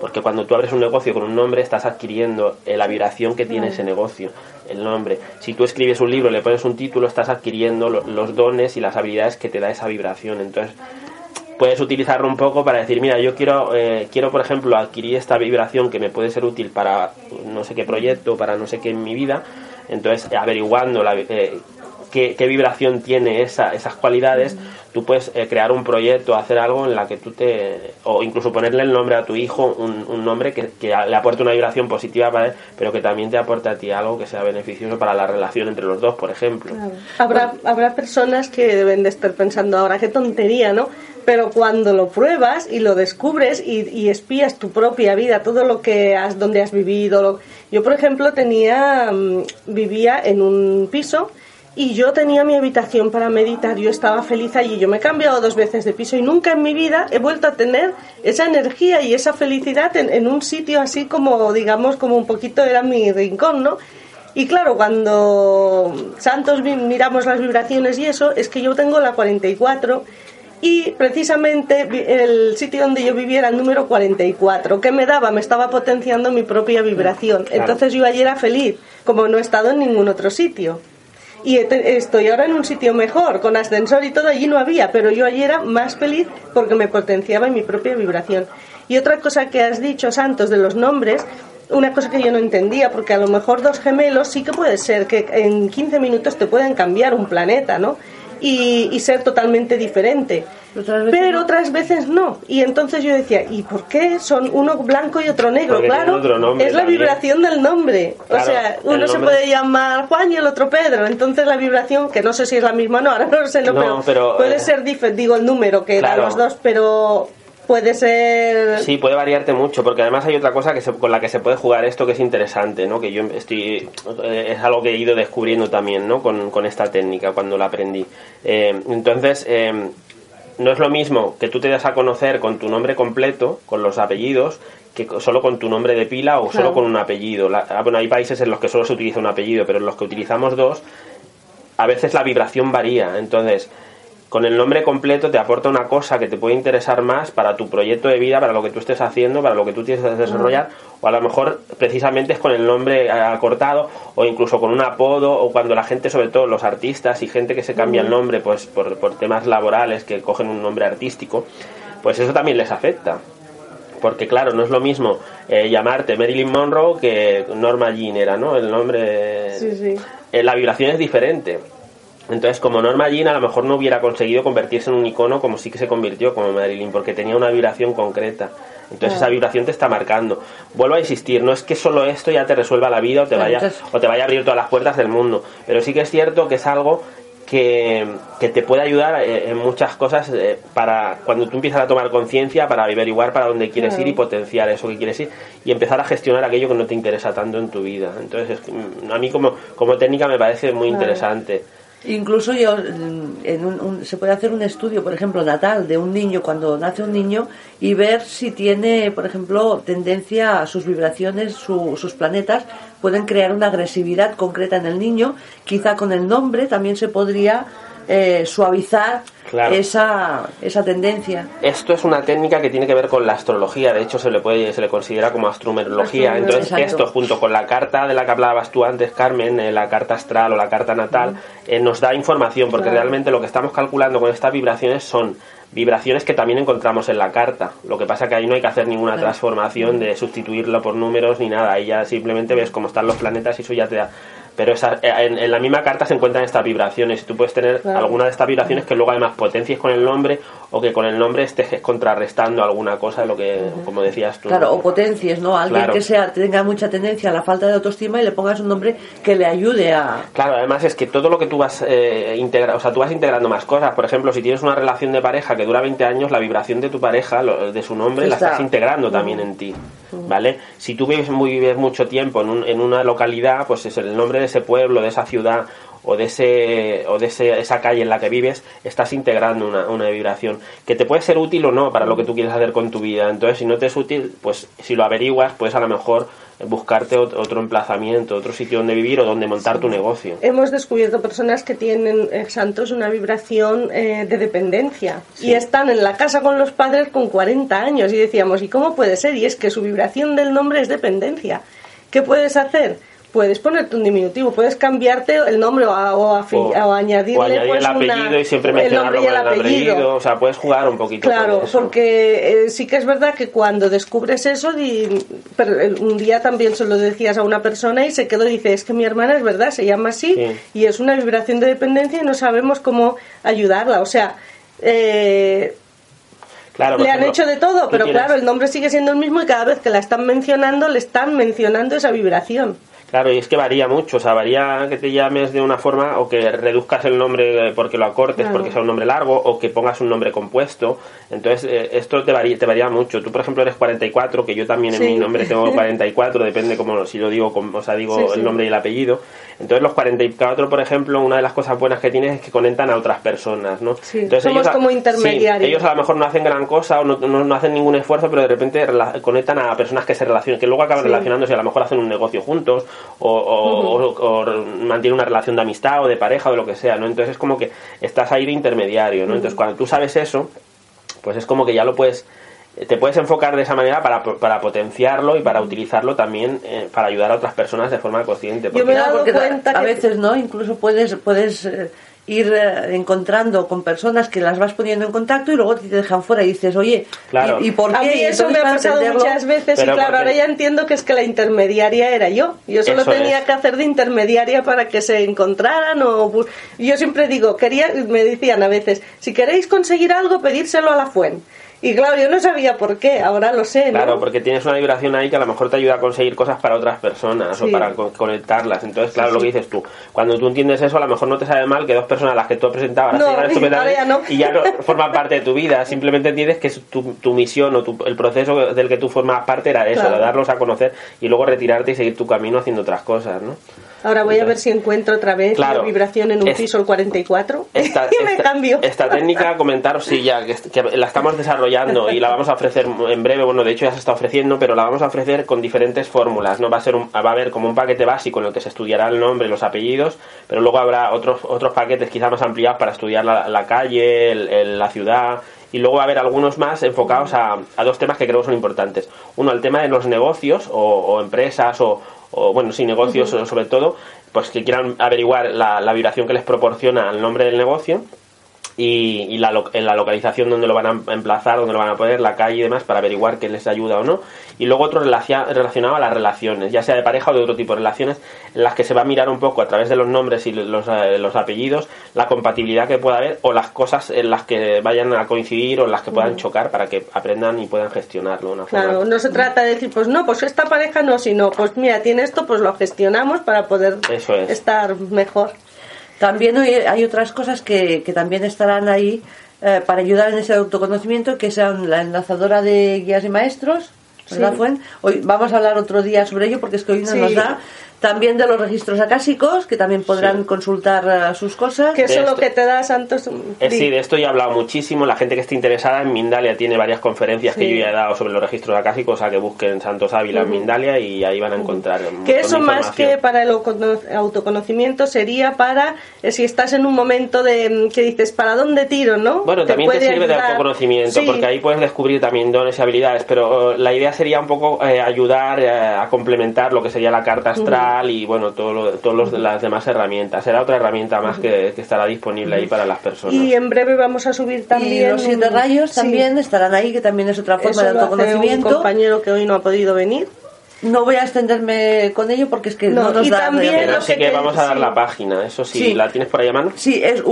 Porque cuando tú abres un negocio con un nombre, estás adquiriendo eh, la vibración que tiene ese negocio, el nombre. Si tú escribes un libro, le pones un título, estás adquiriendo lo- los dones y las habilidades que te da esa vibración. Entonces, puedes utilizarlo un poco para decir, mira, yo quiero, eh, quiero por ejemplo, adquirir esta vibración que me puede ser útil para no sé qué proyecto, para no sé qué en mi vida. Entonces, averiguando la, eh, qué, qué vibración tiene esa, esas cualidades, tú puedes eh, crear un proyecto, hacer algo en la que tú te... o incluso ponerle el nombre a tu hijo, un, nombre que, que le aporte una vibración positiva para él, pero que también te aporte a ti algo que sea beneficioso para la relación entre los dos, por ejemplo. Habrá, habrá personas que deben de estar pensando ahora, qué tontería, ¿no? Pero cuando lo pruebas y lo descubres y, y espías tu propia vida, todo lo que has, donde has vivido. lo- Yo, por ejemplo, tenía, mm, vivía en un piso y yo tenía mi habitación para meditar, yo estaba feliz allí, yo me he cambiado dos veces de piso y nunca en mi vida he vuelto a tener esa energía y esa felicidad en, en un sitio así como, digamos, como un poquito era mi rincón, ¿no? Y claro, cuando Santos miramos las vibraciones y eso, es que yo tengo la 44 y precisamente el sitio donde yo vivía era el número 44. ¿Qué me daba? Me estaba potenciando mi propia vibración. Entonces yo allí era feliz, como no he estado en ningún otro sitio. Y estoy ahora en un sitio mejor, con ascensor y todo, allí no había, pero yo allí era más feliz porque me potenciaba en mi propia vibración. Y otra cosa que has dicho, Santos, de los nombres, una cosa que yo no entendía, porque a lo mejor dos gemelos sí que puede ser que en 15 minutos te pueden cambiar un planeta, ¿no? Y, y ser totalmente diferente. Otras Pero no. otras veces no. Y entonces yo decía, ¿y por qué son uno blanco y otro negro? Porque claro, otro es la también. vibración del nombre. Claro, o sea, uno se puede llamar Juan y el otro Pedro. Entonces la vibración, que no sé si es la misma, no, ahora no lo sé, no, No, pero, pero, puede eh, ser diferente, digo el número que claro. dan los dos, pero puede ser... Sí, puede variarte mucho, porque además hay otra cosa que se- con la que se puede jugar esto que es interesante, ¿no? Que yo estoy, eh, es algo que he ido descubriendo también, ¿no? Con, con esta técnica cuando la aprendí. Eh, entonces, eh, no es lo mismo que tú te das a conocer con tu nombre completo, con los apellidos, que solo con tu nombre de pila o solo con un apellido. La- ah, bueno, hay países en los que solo se utiliza un apellido, pero en los que utilizamos dos, a veces la vibración varía. Entonces, con el nombre completo te aporta una cosa que te puede interesar más para tu proyecto de vida, para lo que tú estés haciendo, para lo que tú tienes que desarrollar, o a lo mejor precisamente es con el nombre acortado o incluso con un apodo o cuando la gente, sobre todo los artistas y gente que se cambia el nombre pues por, por temas laborales que cogen un nombre artístico, pues eso también les afecta porque claro, no es lo mismo eh, llamarte Marilyn Monroe que Norma Jean era, ¿no? El nombre... Sí, sí. Eh, la vibración es diferente. Entonces, como Norma Jean a lo mejor no hubiera conseguido convertirse en un icono como sí que se convirtió como Marilyn, porque tenía una vibración concreta. Entonces esa vibración te está marcando. Vuelvo a insistir, no es que solo esto ya te resuelva la vida o te vaya o te vaya a abrir todas las puertas del mundo, pero sí que es cierto que es algo que, te puede ayudar eh, en muchas cosas eh, para cuando tú empiezas a tomar conciencia para averiguar para dónde quieres ir y potenciar eso que quieres ir y empezar a gestionar aquello que no te interesa tanto en tu vida. Entonces, a mí como, como técnica me parece muy interesante. Incluso yo, en un, se puede hacer un estudio, por ejemplo, natal de un niño cuando nace un niño y ver si tiene, por ejemplo, tendencia a sus vibraciones, sus planetas, pueden crear una agresividad concreta en el niño. Quizá con el nombre también se podría eh, suavizar esa, esa tendencia. Esto es una técnica que tiene que ver con la astrología, de hecho se le puede se le considera como astromerología. Entonces esto junto con la carta de la que hablabas tú antes, Carmen, eh, la carta astral o la carta natal, eh, nos da información porque realmente lo que estamos calculando con estas vibraciones son vibraciones que también encontramos en la carta. Lo que pasa que ahí no hay que hacer ninguna transformación de sustituirlo por números ni nada. Ahí ya simplemente ves cómo están los planetas y eso ya te da pero esa, eh, en, la misma carta se encuentran estas vibraciones. Y tú puedes tener alguna de estas vibraciones que luego además potencies con el nombre o que con el nombre estés contrarrestando alguna cosa de lo que, como decías tú. Claro, o potencies, ¿no? Alguien que sea tenga mucha tendencia a la falta de autoestima y le pongas un nombre que le ayude a... Claro, además es que todo lo que tú vas eh, integrando, o sea, tú vas integrando más cosas. Por ejemplo, si tienes una relación de pareja que dura 20 años, la vibración de tu pareja, de su nombre, la estás integrando también en ti, ¿vale? Si tú vives, muy, vives mucho tiempo en, un, en una localidad, pues es el nombre de ese pueblo, de esa ciudad o de ese o de ese, esa calle en la que vives estás integrando una, una, vibración que te puede ser útil o no para lo que tú quieres hacer con tu vida. Entonces si no te es útil pues si lo averiguas pues a lo mejor buscarte otro emplazamiento otro sitio donde vivir o donde montar tu negocio. Hemos descubierto personas que tienen santos una vibración eh, de dependencia y están en la casa con los padres con 40 años y decíamos ¿y cómo puede ser? y es que su vibración del nombre es dependencia. ¿qué puedes hacer? Puedes ponerte un diminutivo, puedes cambiarte el nombre o, o, añadirle pues, el apellido y siempre mencionarlo el, el apellido. O sea, puedes jugar un poquito. Claro, porque eh, sí que es verdad que cuando descubres eso, un día también se lo decías a una persona y se quedó y dice, es que mi hermana es verdad, se llama así y es una vibración de dependencia y no sabemos cómo ayudarla. O sea, eh, le han hecho de todo, pero claro, el nombre sigue siendo el mismo y cada vez que la están mencionando, le están mencionando esa vibración. Claro, y es que varía mucho, o sea, varía que te llames de una forma o que reduzcas el nombre porque lo acortes, porque sea un nombre largo, o que pongas un nombre compuesto. Entonces, eh, esto te varía, te varía mucho. Tú, por ejemplo, eres 44, que yo también en mi nombre tengo 44, depende como si lo digo, como, o sea, digo el nombre y el apellido. Entonces, los 44, por ejemplo, una de las cosas buenas que tienes es que conectan a otras personas, ¿no? Entonces, somos ellos, como intermediarios. ellos a lo mejor no hacen gran cosa o no, no, hacen ningún esfuerzo, pero de repente conectan a personas que se relacionan, que luego acaban relacionándose y a lo mejor hacen un negocio juntos o, mantiene una relación de amistad o de pareja o de lo que sea, ¿no? Entonces es como que estás ahí de intermediario, ¿no? Entonces cuando tú sabes eso, pues es como que ya lo puedes te puedes enfocar de esa manera para, para potenciarlo y para utilizarlo también eh, para ayudar a otras personas de forma consciente. Porque, Yo me he dado cuenta a, veces, ¿no? Incluso puedes, puedes eh, ir eh, encontrando con personas que las vas poniendo en contacto y luego te dejan fuera y dices, oye, ¿y, por qué? A mí eso me ha pasado muchas veces y claro, ahora ya entiendo que es que la intermediaria era yo. Yo solo tenía que hacer de intermediaria para que se encontraran o... Yo siempre digo, quería, me decían a veces, si queréis conseguir algo, pedírselo a la fuente y claro, yo no sabía por qué, ahora lo sé, ¿no? Claro, porque tienes una vibración ahí que a lo mejor te ayuda a conseguir cosas para otras personas o para conectarlas. Entonces, claro, lo que dices tú, cuando tú entiendes eso, a lo mejor no te sabe mal que dos personas a las que tú presentabas no, ya no. y ya no forman parte de tu vida. Simplemente entiendes que tu, tu misión o el proceso del que tú formas parte era eso, de darlos a conocer y luego retirarte y seguir tu camino haciendo otras cosas, ¿no? Ahora voy a ver si encuentro otra vez Claro. la vibración en un Es- piso el 44 Esta, y me esta- cambio. esta técnica, comentaros, sí, ya, que, que la estamos desarrollando y la vamos a ofrecer en breve. Bueno, de hecho ya se está ofreciendo, pero la vamos a ofrecer con diferentes fórmulas. No va a ser un- va a haber como un paquete básico en el que se estudiará el nombre y los apellidos, pero luego habrá otros otros paquetes quizá más ampliados para estudiar la, la calle, el- el- la ciudad. Y luego va a haber algunos más enfocados a, a dos temas que creo que son importantes. Uno, el tema de los negocios o, o empresas o, o, bueno, sí, negocios sobre todo, pues que quieran averiguar la, la vibración que les proporciona el nombre del negocio y, y la, en la localización donde lo van a emplazar, donde lo van a poner, la calle y demás, para averiguar qué les ayuda o no. Y luego otro relacionado a las relaciones, ya sea de pareja o de otro tipo de relaciones, en las que se va a mirar un poco a través de los nombres y los, eh, los apellidos, la compatibilidad que pueda haber o las cosas en las que vayan a coincidir o en las que puedan chocar para que aprendan y puedan gestionarlo de una forma. Claro, no se trata de decir, pues no, pues esta pareja no, sino, pues mira, tiene esto, pues lo gestionamos para poder Eso es. estar mejor. También hoy hay otras cosas que, que también estarán ahí eh, para ayudar en ese autoconocimiento, que son la enlazadora de guías y maestros, ¿verdad, Sí. Hoy vamos a hablar otro día sobre ello porque es que hoy no Sí. nos da. También de los registros acásicos, que también podrán Sí. consultar eh, sus cosas. Que eso lo esto- que te da Santos. Eh, sí, de esto ya he hablado muchísimo. La gente que esté interesada en Mindalia tiene varias conferencias que yo ya he dado sobre los registros acásicos, o sea que busquen Santos Ávila en Mindalia y ahí van a encontrar. Que de eso más que para el autocono- autoconocimiento sería para eh, si estás en un momento de mm, que dices, ¿para dónde tiro? ¿no? Bueno, también te sirve de autoconocimiento, Sí. porque ahí puedes descubrir también dones y habilidades, pero eh, la idea sería un poco eh, ayudar eh, a complementar lo que sería la carta astral y bueno, todo lo, todos los, las demás herramientas. Será otra herramienta más que, que estará disponible ahí para las personas. Y en breve vamos a subir también. y los siete rayos sí. también estarán ahí, que también es otra forma Eso de autoconocimiento. un compañero que hoy no ha podido venir. No voy a extenderme con ello porque es que no, No, nos y da también pero lo sí que que vamos a dar sí. la página, eso sí, Sí. ¿la tienes por ahí a mano? Sí, es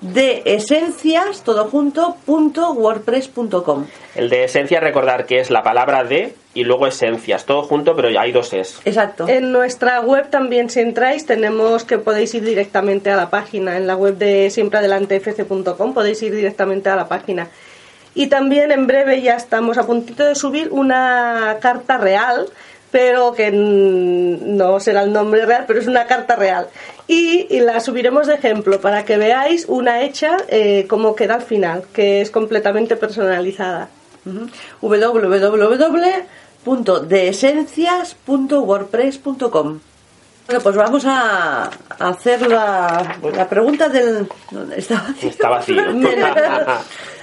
www.deesencias, todo junto, punto wordpress.com. El de esencia, recordar que es la palabra de y luego esencias, todo junto, pero ya hay dos es. Exacto. En nuestra web también, si entráis, tenemos que podéis ir directamente a la página. En la web de siempreadelantefc.com podéis ir directamente a la página. Y también en breve ya estamos a puntito de subir una carta real, pero que no será el nombre real, pero es una carta real. Y, y la subiremos de ejemplo para que veáis una hecha eh, como queda al final, que es completamente personalizada. Ujú. www.deesencias.wordpress.com Bueno, pues vamos a hacer la, la pregunta del... ¿dónde está vacío? Está vacío.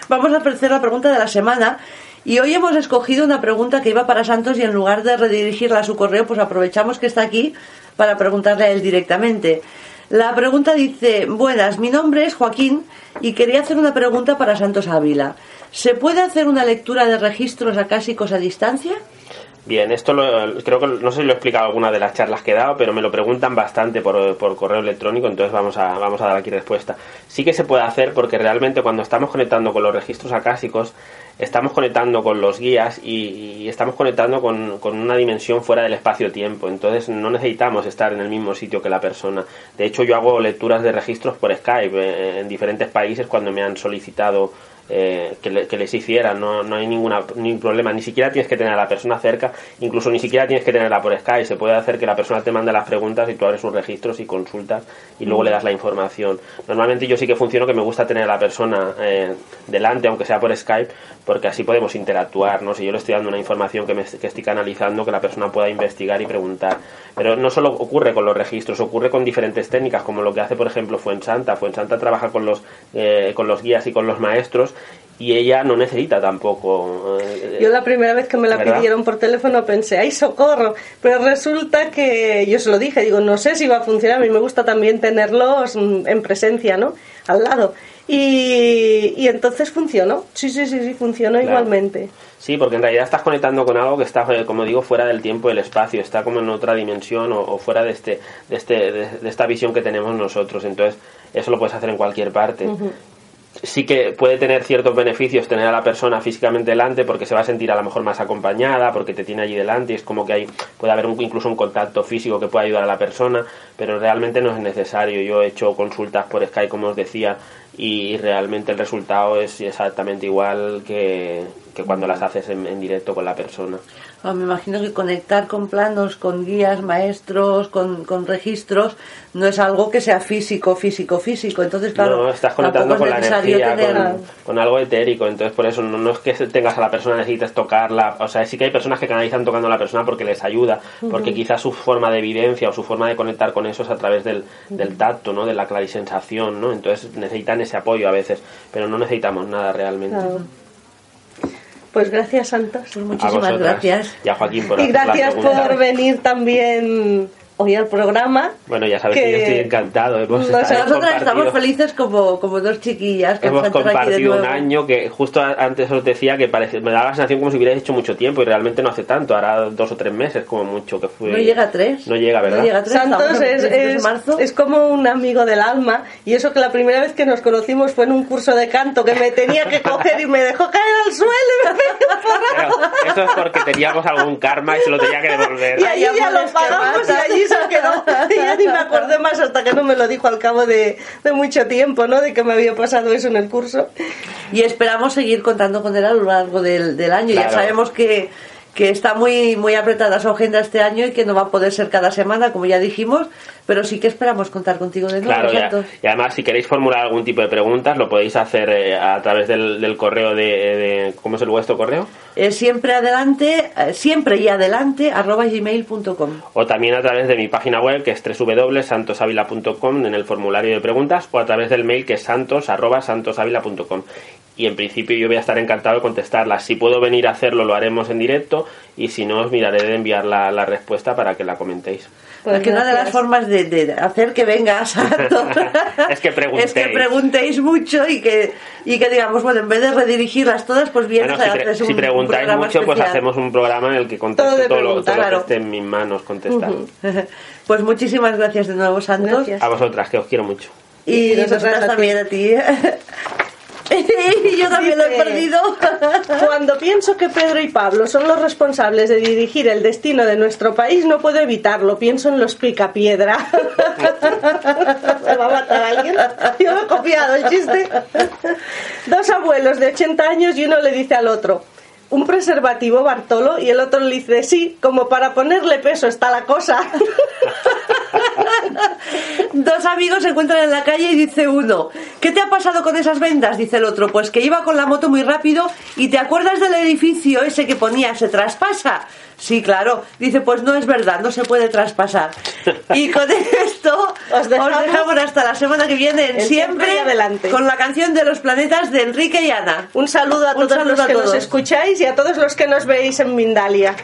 Vamos a hacer la pregunta de la semana. Y hoy hemos escogido una pregunta que iba para Santos y en lugar de redirigirla a su correo, pues aprovechamos que está aquí para preguntarle a él directamente. La pregunta dice, buenas, mi nombre es Joaquín y quería hacer una pregunta para Santos Ávila. ¿Se puede hacer una lectura de registros acásicos a distancia? Bien, esto lo- creo que no sé si lo he explicado alguna de las charlas que he dado, pero me lo preguntan bastante por, por correo electrónico, entonces vamos a, vamos a dar aquí respuesta. Sí que se puede hacer porque realmente cuando estamos conectando con los registros acásicos, estamos conectando con los guías y, y estamos conectando con, con una dimensión fuera del espacio-tiempo, entonces no necesitamos estar en el mismo sitio que la persona. De hecho, yo hago lecturas de registros por Skype eh, en diferentes países cuando me han solicitado eh, que, le- que les hicieran, no, no hay ninguna, ningún problema, ni siquiera tienes que tener a la persona cerca, incluso ni siquiera tienes que tenerla por Skype, se puede hacer que la persona te mande las preguntas y tú abres sus registros y consultas y luego le das la información. Normalmente yo sí que funciono que me gusta tener a la persona eh, delante, aunque sea por Skype, porque así podemos interactuar, ¿no? Si yo le estoy dando una información que, me, que estoy canalizando, que la persona pueda investigar y preguntar. Pero no solo ocurre con los registros, ocurre con diferentes técnicas, como lo que hace, por ejemplo, Fuensanta. Fuensanta trabaja con los, eh, con los guías y con los maestros y ella no necesita tampoco. eh, Yo la primera vez que me la ¿verdad? pidieron por teléfono pensé, ¡ay, socorro! Pero resulta que yo se lo dije, digo, no sé si va a funcionar, a mí me gusta también tenerlos mm, en presencia, ¿no? Al lado. Y, y entonces funcionó, sí, sí, sí, sí, funcionó Claro. igualmente. Sí, porque en realidad estás conectando con algo que está, eh, como digo, fuera del tiempo y el espacio, está como en otra dimensión o, o fuera de este, de este, de, de esta visión que tenemos nosotros. Entonces, eso lo puedes hacer en cualquier parte. Sí que puede tener ciertos beneficios tener a la persona físicamente delante porque se va a sentir a lo mejor más acompañada, porque te tiene allí delante y es como que hay, puede haber un- incluso un contacto físico que pueda ayudar a la persona, pero realmente no es necesario. Yo he hecho consultas por Skype, como os decía, y realmente el resultado es exactamente igual que, que cuando las haces en, en directo con la persona. Ah, me imagino que conectar con planos, con guías, maestros, con, con registros, no es algo que sea físico, físico, físico. Entonces, claro, no, estás conectando con la energía, tener- con, con algo etérico. Entonces, por eso no, no es que tengas a la persona, necesites tocarla. O sea, sí que hay personas que canalizan tocando a la persona porque les ayuda, porque quizás su forma de vivencia o su forma de conectar con eso es a través del, del tacto, ¿no? De la clarisensación, ¿no? Entonces necesitan ese apoyo a veces, pero no necesitamos nada realmente. Claro. Pues gracias, Santos. Pues muchísimas gracias. Y a Joaquín por Y gracias por venir también hoy al programa. Bueno, ya sabes que, yo estoy encantado. Hemos, Nosotras estamos felices como, como dos chiquillas que Hemos están aquí de compartido un año que justo antes os decía que parece, me daba la sensación como si hubiera hecho mucho tiempo y realmente no hace tanto, ahora dos o tres meses como mucho que fue. No llega a tres. No llega, ¿verdad? No llega a tres. Santos es, 23 de es- marzo. es como un amigo del alma y eso que la primera vez que nos conocimos fue en un curso de canto que me tenía que coger y me dejó caer al suelo y me. Pero eso es porque teníamos algún karma y se lo tenía que devolver. Y allí ya lo que pagamos y allí quedó. Ya ni me acordé más hasta que no me lo dijo al cabo de, de mucho tiempo, ¿no? De que me había pasado eso en el curso. Y esperamos seguir contando con él a lo largo del, del año. Ya Claro. sabemos que, que está muy, muy apretada su agenda este año y que no va a poder ser cada semana, como ya dijimos, pero sí que esperamos contar contigo de nuevo, Claro, y además si queréis formular algún tipo de preguntas lo podéis hacer eh, a través del, del correo de, de- ¿Cómo es el vuestro correo? Eh, siempre adelante, eh, siempre y adelante, arroba gmail.com. O también a través de mi página web que es www.santosavila.com en el formulario de preguntas o a través del mail que es santos arroba santosavila.com. Y en principio yo voy a estar encantado de contestarlas. Si puedo venir a hacerlo lo haremos en directo y si no os miraré de enviar la, la respuesta para que la comentéis. Pues Porque una de las formas de, de hacer que venga Santos Es que preguntéis. es que preguntéis mucho y que, y que digamos, bueno, en vez de redirigirlas todas, pues vienes Bueno, si, a pre- si un preguntáis mucho, pues especial. hacemos un programa en el que contesto Todo todo, lo, todo lo que claro. esté en mis manos contestar. Pues muchísimas gracias de nuevo, Santos. Gracias. A vosotras, que os quiero mucho. Y, Y nosotras nosotras a ti. también a ti. y yo también lo he perdido. Cuando pienso que Pedro y Pablo son los responsables de dirigir el destino de nuestro país, no puedo evitarlo. Pienso en los picapiedra. ¿Me va a matar alguien? Yo lo he copiado el chiste. Dos abuelos de 80 años y uno le dice al otro. Un preservativo, Bartolo, y el otro le dice, sí, como para ponerle peso está la cosa. Dos amigos se encuentran en la calle y dice uno, ¿qué te ha pasado con esas vendas? Dice el otro, pues que iba con la moto muy rápido y te acuerdas del edificio ese que ponía, se traspasa. Sí, claro. Dice, pues no es verdad, no se puede traspasar. Y con esto Os os dejamos- hasta la semana que viene en En siempre, Adelante. con la canción de los planetas de Enrique y Ana. Un saludo a Un todos saludo los a que nos todos. escucháis y a todos los que nos veis en Mindalia.